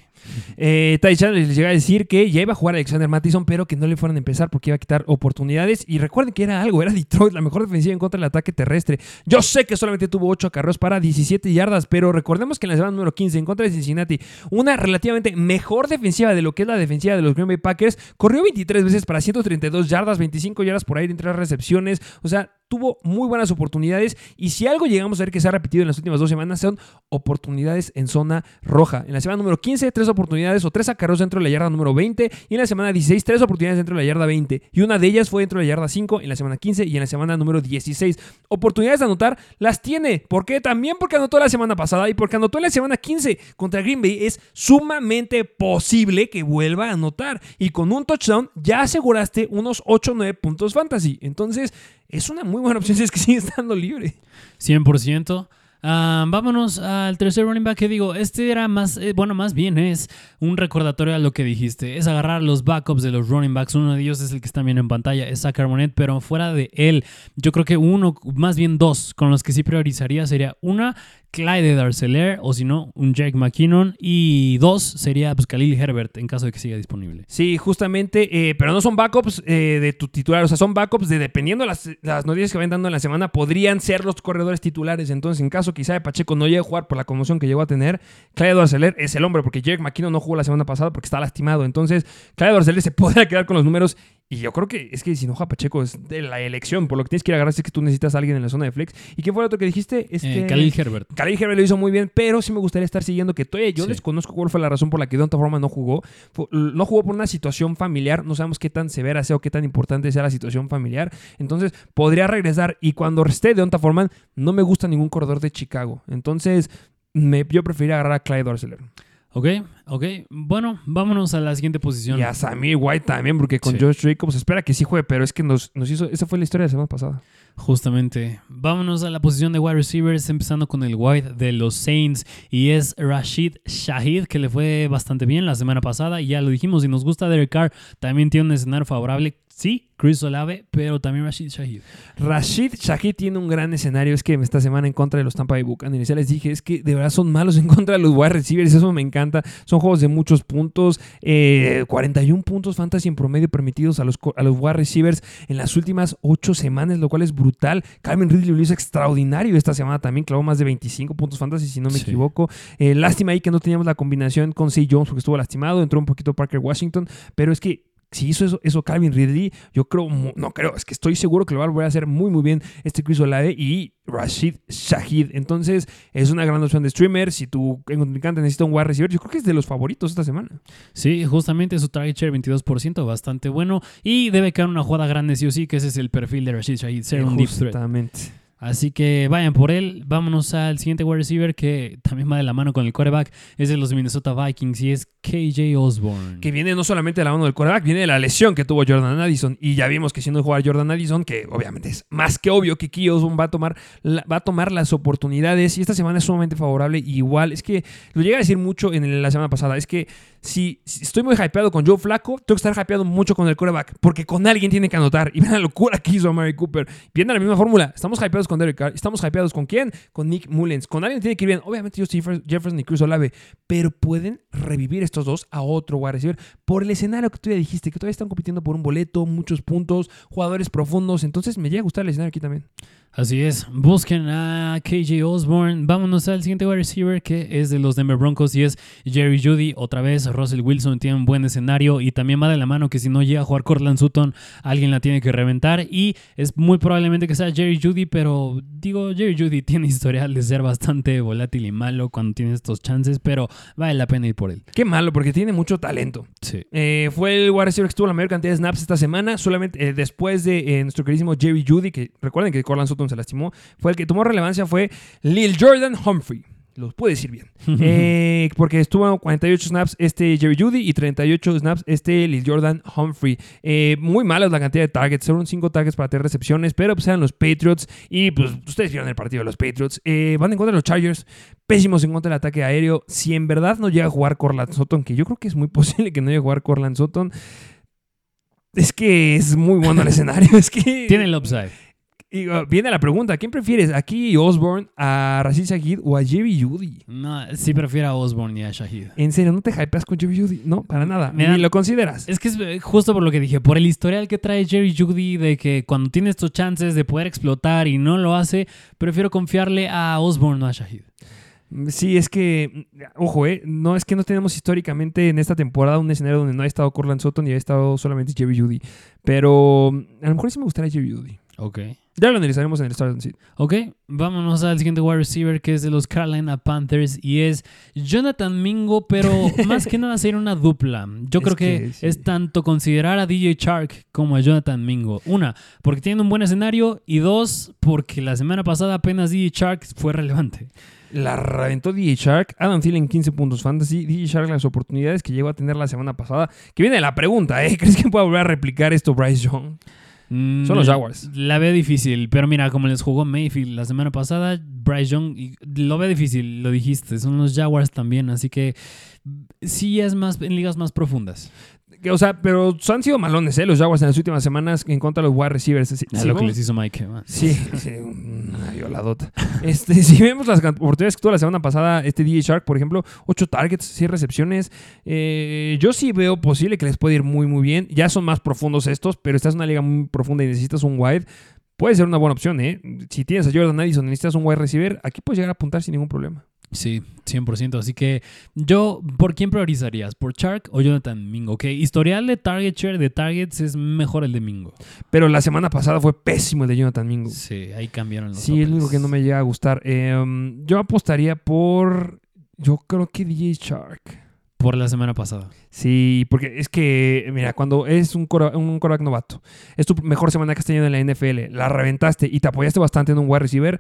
Eh, Ty Chandler les llega a decir que ya iba a jugar Alexander Mattison, pero que no le fueran a empezar porque iba a quitar oportunidades. Y recuerden que era algo, era Detroit, la mejor defensiva en contra del ataque terrestre. Yo sé que solamente tuvo 8 acarreos para 17 yardas, pero recordemos que en la semana número 15 en contra de Cincinnati, una relativamente mejor defensiva de lo que es la defensiva de los Green Bay Packers, corrió 23 veces para 132 yardas, 25 yardas por aire entre las recepciones. O sea, tuvo muy buenas oportunidades y si algo llegamos a ver que se ha repetido en las últimas dos semanas son oportunidades en zona roja. En la semana número 15, tres oportunidades o tres acarreos dentro de la yarda número 20 y en la semana 16, tres oportunidades dentro de la yarda 20 y una de ellas fue dentro de la yarda 5 en la semana 15 y en la semana número 16. Oportunidades de anotar las tiene. ¿Por qué? También porque anotó la semana pasada y porque anotó en la semana 15 contra Green Bay es sumamente posible que vuelva a anotar y con un touchdown ya aseguraste unos 8 o 9 puntos fantasy. Entonces, es una muy buena opción si es que sigue estando libre. 100%. Ah, vámonos al tercer running back que digo, este era más, eh, bueno, más bien es un recordatorio a lo que dijiste, es agarrar los backups de los running backs, uno de ellos es el que está bien en pantalla, es Zach Armonet, pero fuera de él, yo creo que uno, más bien dos, con los que sí priorizaría sería una, Clyde Darceler o si no, un Jake McKinnon. Y dos sería pues, Herbert en caso de que siga disponible. Sí, justamente, eh, pero no son backups eh, de tu titular, o sea, son backups de dependiendo las, las noticias que vayan dando en la semana, podrían ser los corredores titulares. Entonces, en caso quizá de Pacheco no llegue a jugar por la conmoción que llegó a tener, Clyde Darceler es el hombre, porque Jake McKinnon no jugó la semana pasada porque está lastimado. Entonces, Clyde Darceler se podría quedar con los números y yo creo que es que si no juega Pacheco es de la elección. Por lo que tienes que ir a agarrar es que tú necesitas a alguien en la zona de flex. ¿Y qué fue lo otro que dijiste? Este, eh, Khalil Herbert. Khalil Herbert lo hizo muy bien, pero sí me gustaría estar siguiendo que todavía yo desconozco cuál fue la razón por la que de otra forma no jugó. No jugó por una situación familiar. No sabemos qué tan severa sea o qué tan importante sea la situación familiar. Entonces podría regresar. Y cuando esté de otra forma, no me gusta ningún corredor de Chicago. Entonces me, yo preferiría agarrar a Clyde Arcelor. Ok, ok. Bueno, vámonos a la siguiente posición. Y a Samir White también, porque con Josh Jacobs espera que sí juegue, pero es que nos, nos hizo. Esa fue la historia de la semana pasada. Justamente. Vámonos a la posición de wide receivers, empezando con el White de los Saints. Y es Rashid Shahid, que le fue bastante bien la semana pasada. Y ya lo dijimos, si nos gusta Derek Carr, también tiene un escenario favorable. Sí, Chris Olave, pero también Rashid Shahid. Rashid Shahid tiene un gran escenario. Es que esta semana en contra de los Tampa Bay Buccaneers, ya les dije, es que de verdad son malos en contra de los wide receivers. Eso me encanta. Son juegos de muchos puntos. 41 puntos fantasy en promedio permitidos a los, a los wide receivers en las últimas 8 semanas, lo cual es brutal. Calvin Ridley lo hizo extraordinario esta semana también. Clavó más de 25 puntos fantasy, si no me equivoco. Eh, lástima ahí que no teníamos la combinación con C. Jones porque estuvo lastimado. Entró un poquito Parker Washington. Pero es que si hizo eso, eso Calvin Ridley, yo creo, no creo, es que estoy seguro que lo va a volver a hacer muy, muy bien este Chris Olave y Rashid Shahid. Entonces, es una gran opción de streamer. Si tu encanta necesita un wide receiver, yo creo que es de los favoritos esta semana. Sí, justamente su target share 22%, bastante bueno. Y debe quedar una jugada grande sí o sí, que ese es el perfil de Rashid Shahid, ser un deep threat. Así que vayan por él. Vámonos al siguiente wide receiver que también va de la mano con el quarterback. Es de los Minnesota Vikings y es KJ Osborne. Que viene no solamente de la mano del quarterback, viene de la lesión que tuvo Jordan Addison. Y ya vimos que siendo jugar Jordan Addison, que obviamente es más que obvio que KJ Osborne va a tomar, va a tomar las oportunidades. Y esta semana es sumamente favorable. igual, es que lo llega a decir mucho en la semana pasada. Es que si, estoy muy hypeado con Joe Flaco, tengo que estar hypeado mucho con el quarterback. Porque con alguien tiene que anotar. Y ven la locura que hizo Mary Cooper. Viene la misma fórmula. Estamos hypeados con Derek Carr. Estamos hypeados con quién? Con Nick Mullens. Con alguien tiene que ir bien. Obviamente Justin Jefferson y Cruz Olave. Pero pueden revivir estos dos a otro wide por el escenario que tú ya dijiste, que todavía están compitiendo por un boleto, muchos puntos, jugadores profundos. Entonces me llega a gustar el escenario aquí también. Así es, busquen a KJ Osborne. Vámonos al siguiente wide receiver que es de los Denver Broncos y es Jerry Judy. Otra vez, Russell Wilson tiene un buen escenario y también va de la mano que si no llega a jugar Cortland Sutton, alguien la tiene que reventar. Y es muy probablemente que sea Jerry Judy, pero digo, Jerry Judy tiene historial de ser bastante volátil y malo cuando tiene estos chances, pero vale la pena ir por él. Qué malo, porque tiene mucho talento. Sí. Eh, fue el wide receiver que tuvo la mayor cantidad de snaps esta semana, solamente eh, después de eh, nuestro queridísimo Jerry Judy, que recuerden que Cortland Sutton se lastimó, fue el que tomó relevancia fue Lil Jordan Humphrey. Los puede decir bien. Eh, porque estuvo 48 snaps este Jerry Judy y 38 snaps este Lil Jordan Humphrey. Eh, muy malas la cantidad de targets. Fueron 5 targets para tener recepciones, pero pues eran los Patriots. Y pues ustedes vieron el partido de los Patriots. Eh, van en contra de los Chargers. Pésimos en contra del ataque aéreo. Si en verdad no llega a jugar Corland Sutton, que yo creo que es muy posible que no llegue a jugar Corland Sutton. Es que es muy bueno el escenario. Es que. Tiene el upside. Y uh, viene la pregunta, ¿quién prefieres? ¿Aquí Osborne, a Rashid Shahid o a Jerry Judy? No, sí prefiero a Osborne y a Shahid. ¿En serio? ¿No te hypeas con Jerry Judy? No, para nada. Ni lo consideras. Es que es eh, justo por lo que dije, por el historial que trae Jerry Judy de que cuando tiene estos chances de poder explotar y no lo hace, prefiero confiarle a Osborne o a Shahid. Sí, es que, ojo, eh, no es que no tenemos históricamente en esta temporada un escenario donde no ha estado Corland Sutton y ha estado solamente Jerry Judy. Pero a lo mejor sí me gustaría Jerry Judy. Ok. Ya lo analizaremos en el Start and Sit. Ok, vámonos al siguiente wide receiver que es de los Carolina Panthers y es Jonathan Mingo, pero más que nada sería una dupla. Yo Es creo que, que sí. es tanto considerar a DJ Shark como a Jonathan Mingo. Una, porque tiene un buen escenario y dos, porque la semana pasada apenas DJ Shark fue relevante. La reventó DJ Shark. Adam Thielen 15 puntos fantasy. DJ Shark las oportunidades que llegó a tener la semana pasada. Que viene la pregunta, ¿eh? ¿Crees que pueda volver a replicar esto Bryce Young? Mm, Son los Jaguars. La veo difícil, pero mira, como les jugó Mayfield la semana pasada, Bryce Young lo ve difícil, lo dijiste, son los Jaguars también, así que sí es más en ligas más profundas. Que, O sea, pero han sido malones, ¿eh? Los Jaguars en las últimas semanas en contra de los wide receivers. Sí, Es sí, lo que les hizo Mike Evans. Sí, sí, una violadota. Este, si vemos las oportunidades que tuvo la semana pasada, este DJ Shark, por ejemplo, 8 targets, 6 recepciones. eh, yo sí veo posible que les puede ir muy, muy bien. Ya son más profundos estos, pero esta es una liga muy profunda y necesitas un wide. Puede ser una buena opción, ¿eh? Si tienes a Jordan Addison y necesitas un wide receiver, aquí puedes llegar a apuntar sin ningún problema. Sí, 100%. Así que yo, ¿por quién priorizarías? ¿Por Shark o Jonathan Mingo? Ok, historial de target share de targets es mejor el de Mingo. Pero la semana pasada fue pésimo el de Jonathan Mingo. Sí, ahí cambiaron los Sí, es lo único que no me llega a gustar. Eh, um, yo apostaría por. Yo creo que DJ Shark. Por la semana pasada. Sí, porque es que, mira, cuando es un, cora- un quarterback novato, es tu mejor semana que has tenido en la NFL, la reventaste y te apoyaste bastante en un wide receiver,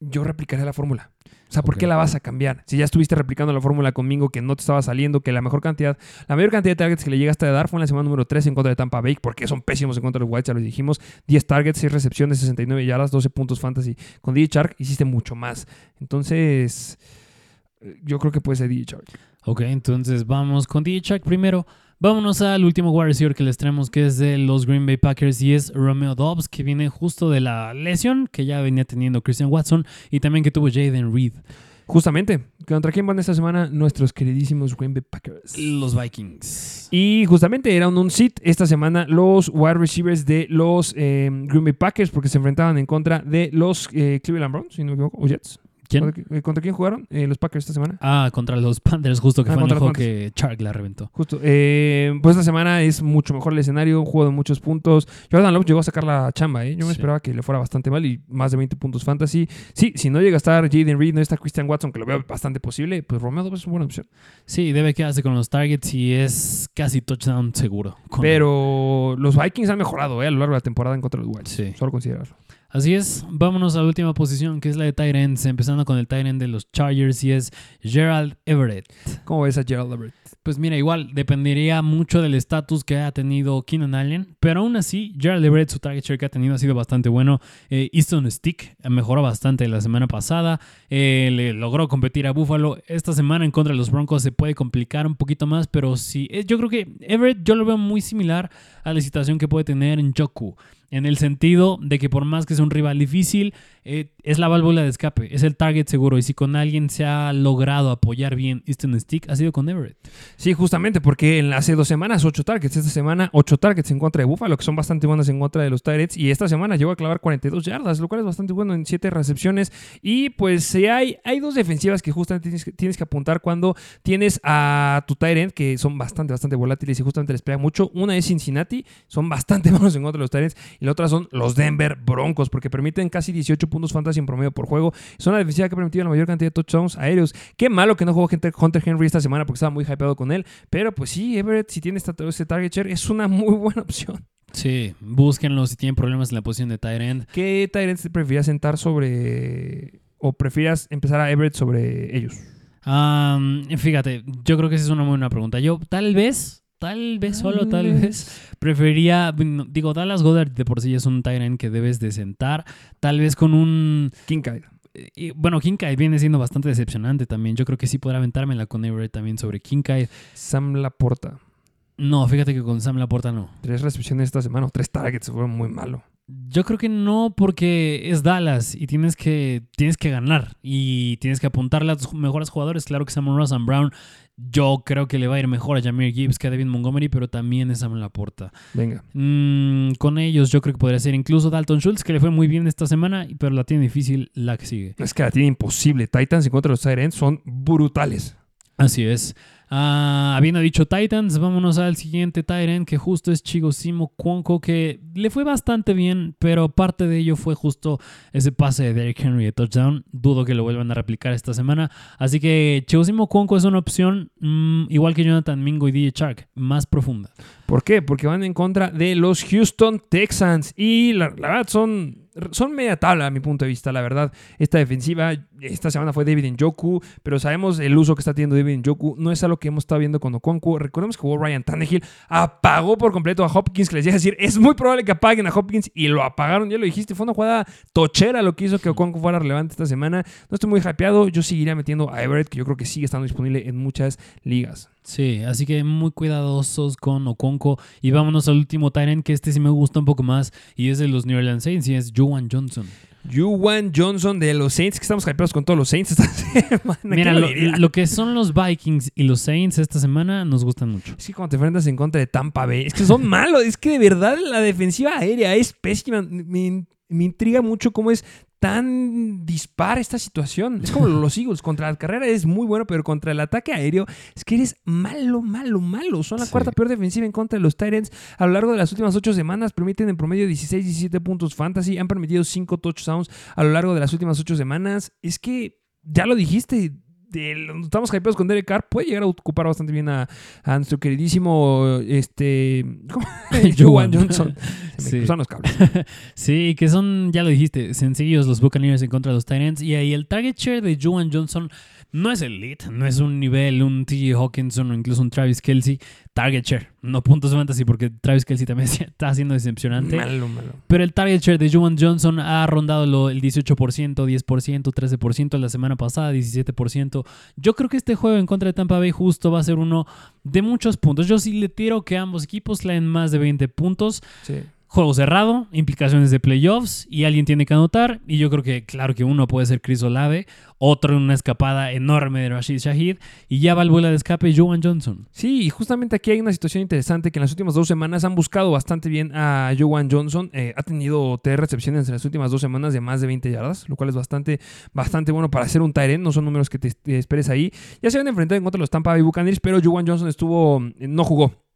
yo replicaría la fórmula. O sea, ¿por qué la vas a cambiar? Si ya estuviste replicando la fórmula conmigo, que no te estaba saliendo, que la mejor cantidad, la mayor cantidad de targets que le llegaste a dar fue en la semana número 3 en contra de Tampa Bay, porque son pésimos en contra de los Whites, ya lo dijimos. 10 targets, 6 recepciones, 69 yardas, 12 puntos fantasy. Con DJ Shark hiciste mucho más. Entonces, yo creo que puede ser DJ Shark. Ok, entonces vamos con DJ Shark primero. Vámonos al último wide receiver que les traemos, que es de los Green Bay Packers, y es Romeo Dobbs, que viene justo de la lesión que ya venía teniendo Christian Watson y también que tuvo Jaden Reed. Justamente, ¿contra quién van esta semana? Nuestros queridísimos Green Bay Packers. Los Vikings. Y justamente era un, un sit esta semana los wide receivers de los eh, Green Bay Packers porque se enfrentaban en contra de los eh, Cleveland Browns, si no me equivoco, o Jets. ¿Quién? ¿Contra, eh, contra quién jugaron eh, los Packers esta semana? Ah, contra los Panthers, justo que Ah, fue el juego que Shark la reventó. Justo. eh, pues esta semana es mucho mejor el escenario, un juego de muchos puntos. Jordan Love llegó a sacar la chamba, ¿eh? Yo me Sí. esperaba que le fuera bastante mal y más de 20 puntos fantasy. Sí, si no llega a estar Jaden Reed, no está Christian Watson, que lo veo bastante posible, pues Romeo Dobbs es una buena opción. Sí, debe quedarse con los targets y es casi touchdown seguro. Pero los Vikings han mejorado ¿eh? a lo largo de la temporada en contra de los Wilds. Sí. Solo considerarlo. Así es, vámonos a la última posición que es la de ends, empezando con el end de los Chargers y es Gerald Everett. ¿Cómo ves a Gerald Everett? Pues mira, igual dependería mucho del estatus que haya tenido Keenan Allen, pero aún así, Gerald Everett, su target share que ha tenido ha sido bastante bueno. Eh, Easton Stick mejoró bastante la semana pasada, eh, le logró competir a Buffalo. Esta semana en contra de los Broncos se puede complicar un poquito más, pero sí, eh, yo creo que Everett yo lo veo muy similar a la situación que puede tener en Joku. En el sentido de que por más que sea un rival difícil, eh, es la válvula de escape, es el target seguro. Y si con alguien se ha logrado apoyar bien Easton Stick, ha sido con Everett. Sí, justamente, porque en, hace dos semanas, ocho targets. Esta semana, ocho targets en contra de Buffalo, que son bastante buenas en contra de los Tyrants. Y esta semana llegó a clavar 42 yardas, lo cual es bastante bueno en siete recepciones. Y pues sí, hay, hay dos defensivas que justamente tienes tienes que apuntar cuando tienes a tu Tyrant, que son bastante, bastante volátiles y justamente les pega mucho. Una es Cincinnati, son bastante buenos en contra de los Tyrants. Y la otra son los Denver Broncos, porque permiten casi 18 puntos fantasy en promedio por juego. Son una defensiva que ha permitido la mayor cantidad de touchdowns aéreos. Qué malo que no jugó Hunter Henry esta semana porque estaba muy hypeado con él. Pero pues sí, Everett, si tiene este target share, es una muy buena opción. Sí, búsquenlo si tienen problemas en la posición de tight end. ¿Qué Tyrants te prefieras sentar sobre. o prefieras empezar a Everett sobre ellos? Fíjate, yo creo que esa es una muy buena pregunta. Yo tal vez, tal vez, solo tal vez, preferiría, bueno, digo, Dallas Goddard de por sí es un end que debes de sentar. Tal vez con un... Kincaid. y, bueno, Kincaid viene siendo bastante decepcionante también. Yo creo que sí podrá aventármela con Everett también sobre Kincaid. Sam Laporta. No, fíjate que con Sam Laporta no. Tres recepciones esta semana, o tres targets, fueron muy malo. Yo creo que no, porque es Dallas y tienes que, tienes que ganar y tienes que apuntarle a tus mejores jugadores. Claro que Sam Ross and Brown, yo creo que le va a ir mejor a Jameer Gibbs que a David Montgomery, pero también es Sam Laporta. Venga. Mm, con ellos, yo creo que podría ser incluso Dalton Schultz, que le fue muy bien esta semana, pero la tiene difícil la que sigue. Es que la tiene imposible. Titans en contra de los Tyrants son brutales. Así es. Ah, habiendo dicho Titans, vámonos al siguiente Titan, que justo es Chigosimo Cuonco, que le fue bastante bien, pero parte de ello fue justo ese pase de Derrick Henry de touchdown. Dudo que lo vuelvan a replicar esta semana. Así que Chigosimo Cuonco es una opción, mm, igual que Jonathan Mingo y DJ Shark, más profunda. ¿Por qué? Porque van en contra de los Houston Texans. Y la, la verdad son son media tabla a mi punto de vista, la verdad. Esta defensiva, esta semana fue David Njoku, pero sabemos el uso que está teniendo David Njoku. No es algo que hemos estado viendo con Okonkwo. Recordemos que hubo Ryan Tannehill apagó por completo a Hopkins, que les a decir, es muy probable que apaguen a Hopkins y lo apagaron, ya lo dijiste. Fue una jugada tochera lo que hizo que Okonkwo fuera relevante esta semana. No estoy muy hypeado. Yo seguiría metiendo a Everett, que yo creo que sigue estando disponible en muchas ligas. Sí, así que muy cuidadosos con Okonko. Y vámonos al último Tyrant, que este sí me gusta un poco más. Y es de los New Orleans Saints y es Juwan Johnson. Juwan Johnson de los Saints, que estamos hypeados con todos los Saints esta semana. Mira, lo, lo, que son los Vikings y los Saints esta semana nos gustan mucho. Sí, cuando te enfrentas en contra de Tampa Bay, es que son malos. Es que de verdad la defensiva aérea es pésima. Me, me intriga mucho cómo es tan dispara esta situación. Es como los Eagles. Contra la carrera es muy bueno, pero contra el ataque aéreo es que eres malo, malo, malo. Son la cuarta peor defensiva en contra de los Titans. A lo largo de las últimas ocho semanas permiten en promedio 16, 17 puntos fantasy. Han permitido 5 touchdowns a lo largo de las últimas ocho semanas. Es que, ya lo dijiste, estamos hypeados con Derek Carr, puede llegar a ocupar bastante bien a, nuestro queridísimo este, Joan Johnson. Se me los cables. sí, que son, ya lo dijiste, sencillos los Buccaneers en contra de los Titans. Y ahí el target share de Joan Johnson no es elite, no es un nivel, un T.J. Hawkinson o incluso un Travis Kelsey. Target share, no puntos fantasy, porque Travis Kelsey también está siendo decepcionante. Malo, malo. Pero el target share de Juwan Johnson ha rondado el 18%, 10%, 13% la semana pasada, 17%. Yo creo que este juego en contra de Tampa Bay justo va a ser uno de muchos puntos. Yo sí le tiro que ambos equipos leen más de 20 puntos. Sí juego cerrado, implicaciones de playoffs y alguien tiene que anotar. Y yo creo que, claro que uno puede ser Chris Olave, otro en una escapada enorme de Rashid Shahid y ya va el vuelo de escape Joan Johnson. Sí, y justamente aquí hay una situación interesante que en las últimas dos semanas han buscado bastante bien a Joan Johnson. Eh, ha tenido tres recepciones en las últimas dos semanas de más de 20 yardas, lo cual es bastante, bastante bueno para hacer un Tyrant. No son números que te, esperes ahí. Ya se han enfrentado en contra de los Tampa Bay Buccaneers, pero Joan Johnson estuvo, no jugó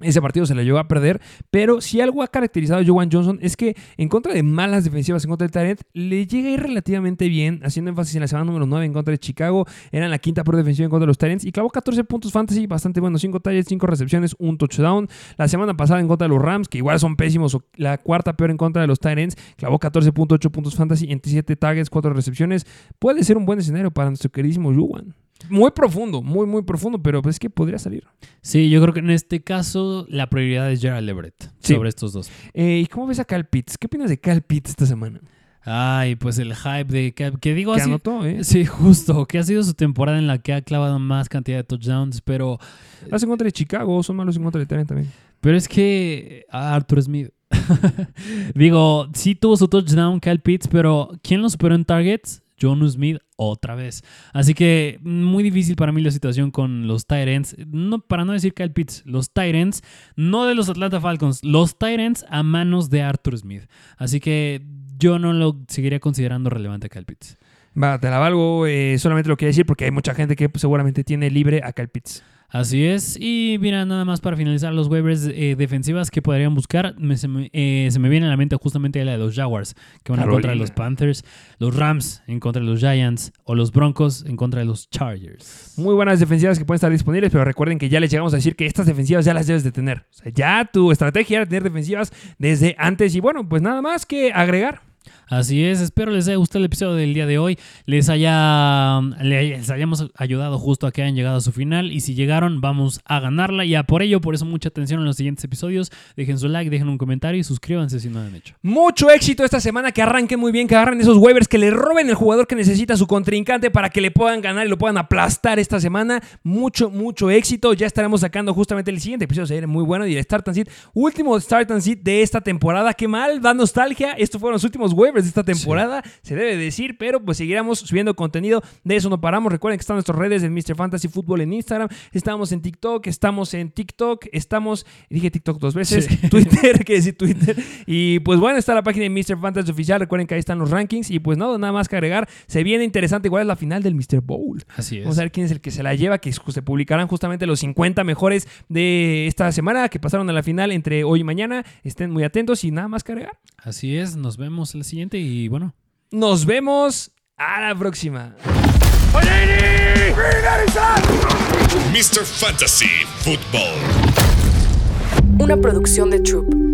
ese partido se le llevó a perder, pero si algo ha caracterizado a Joan Johnson es que en contra de malas defensivas en contra del Target, le llega a ir relativamente bien, haciendo énfasis en la semana número 9 en contra de Chicago, era la quinta por defensiva en contra de los Tyrants y clavó 14 puntos fantasy, bastante bueno, 5 targets, 5 recepciones, un touchdown. La semana pasada en contra de los Rams, que igual son pésimos, la cuarta peor en contra de los Tyrants, clavó 14.8 puntos fantasy, 7 targets, 4 recepciones. Puede ser un buen escenario para nuestro queridísimo Joan. Muy profundo, muy, muy profundo, pero pues es que podría salir. Sí, yo creo que en este caso la prioridad es Gerald Everett sobre estos dos. Eh, ¿Y cómo ves a Cal Pitts? ¿Qué opinas de Cal Pitts esta semana? Ay, pues el hype de que, digo que anotó, ¿eh? Sí, justo, que ha sido su temporada en la que ha clavado más cantidad de touchdowns, pero Las en contra de Chicago, son malos en contra de Tennessee también. Pero es que Arthur Smith digo, sí tuvo su touchdown Cal Pitts, pero ¿quién lo superó en targets? John Smith otra vez. Así que muy difícil para mí la situación con los Tyrants. No, para no decir Kyle Pitts, los Tyrants, no de los Atlanta Falcons, los Tyrants a manos de Arthur Smith. Así que yo no lo seguiría considerando relevante a Kyle Pitts. Va, te la valgo. Eh, solamente lo quería decir porque hay mucha gente que seguramente tiene libre a Kyle Pitts. Así es. Y mira, nada más para finalizar los waivers eh, defensivas que podrían buscar. Eh, se, me, viene a la mente justamente la de los Jaguars, que van en contra de los Panthers, los Rams en contra de los Giants o los Broncos en contra de los Chargers. Muy buenas defensivas que pueden estar disponibles, pero recuerden que ya les llegamos a decir que estas defensivas ya las debes de tener. O sea, ya tu estrategia era tener defensivas desde antes. Y bueno, pues nada más que agregar. Así es, espero les haya gustado el episodio del día de hoy, les, haya, les hayamos ayudado justo a que hayan llegado a su final y si llegaron vamos a ganarla y a por ello, por eso mucha atención en los siguientes episodios, dejen su like, dejen un comentario y suscríbanse si no lo han hecho. Mucho éxito esta semana, que arranquen muy bien, que agarren esos waivers, que le roben el jugador que necesita su contrincante para que le puedan ganar y lo puedan aplastar esta semana. Mucho, mucho éxito, ya estaremos sacando justamente el siguiente episodio, se muy bueno y el Start and Seed, último Start and Seed de esta temporada, qué mal, da nostalgia, estos fueron los últimos waivers de esta temporada, se debe decir, pero pues seguiremos subiendo contenido. De eso no paramos. Recuerden que están nuestras redes de Mr. Fantasy Football en Instagram, estamos en TikTok, estamos en TikTok, estamos, dije TikTok dos veces, Twitter, que decir Twitter. Y pues bueno, está la página de Mr. Fantasy Oficial. Recuerden que ahí están los rankings. Y pues nada, nada más que agregar. Se viene interesante. Igual es la final del Mr. Bowl. Así es. Vamos a ver quién es el que se la lleva, que se publicarán justamente los 50 mejores de esta semana que pasaron a la final entre hoy y mañana. Estén muy atentos y nada más que agregar. Así es, nos vemos la siguiente y bueno. Nos vemos a la próxima. Mr. Fantasy Football. Una producción de Troop.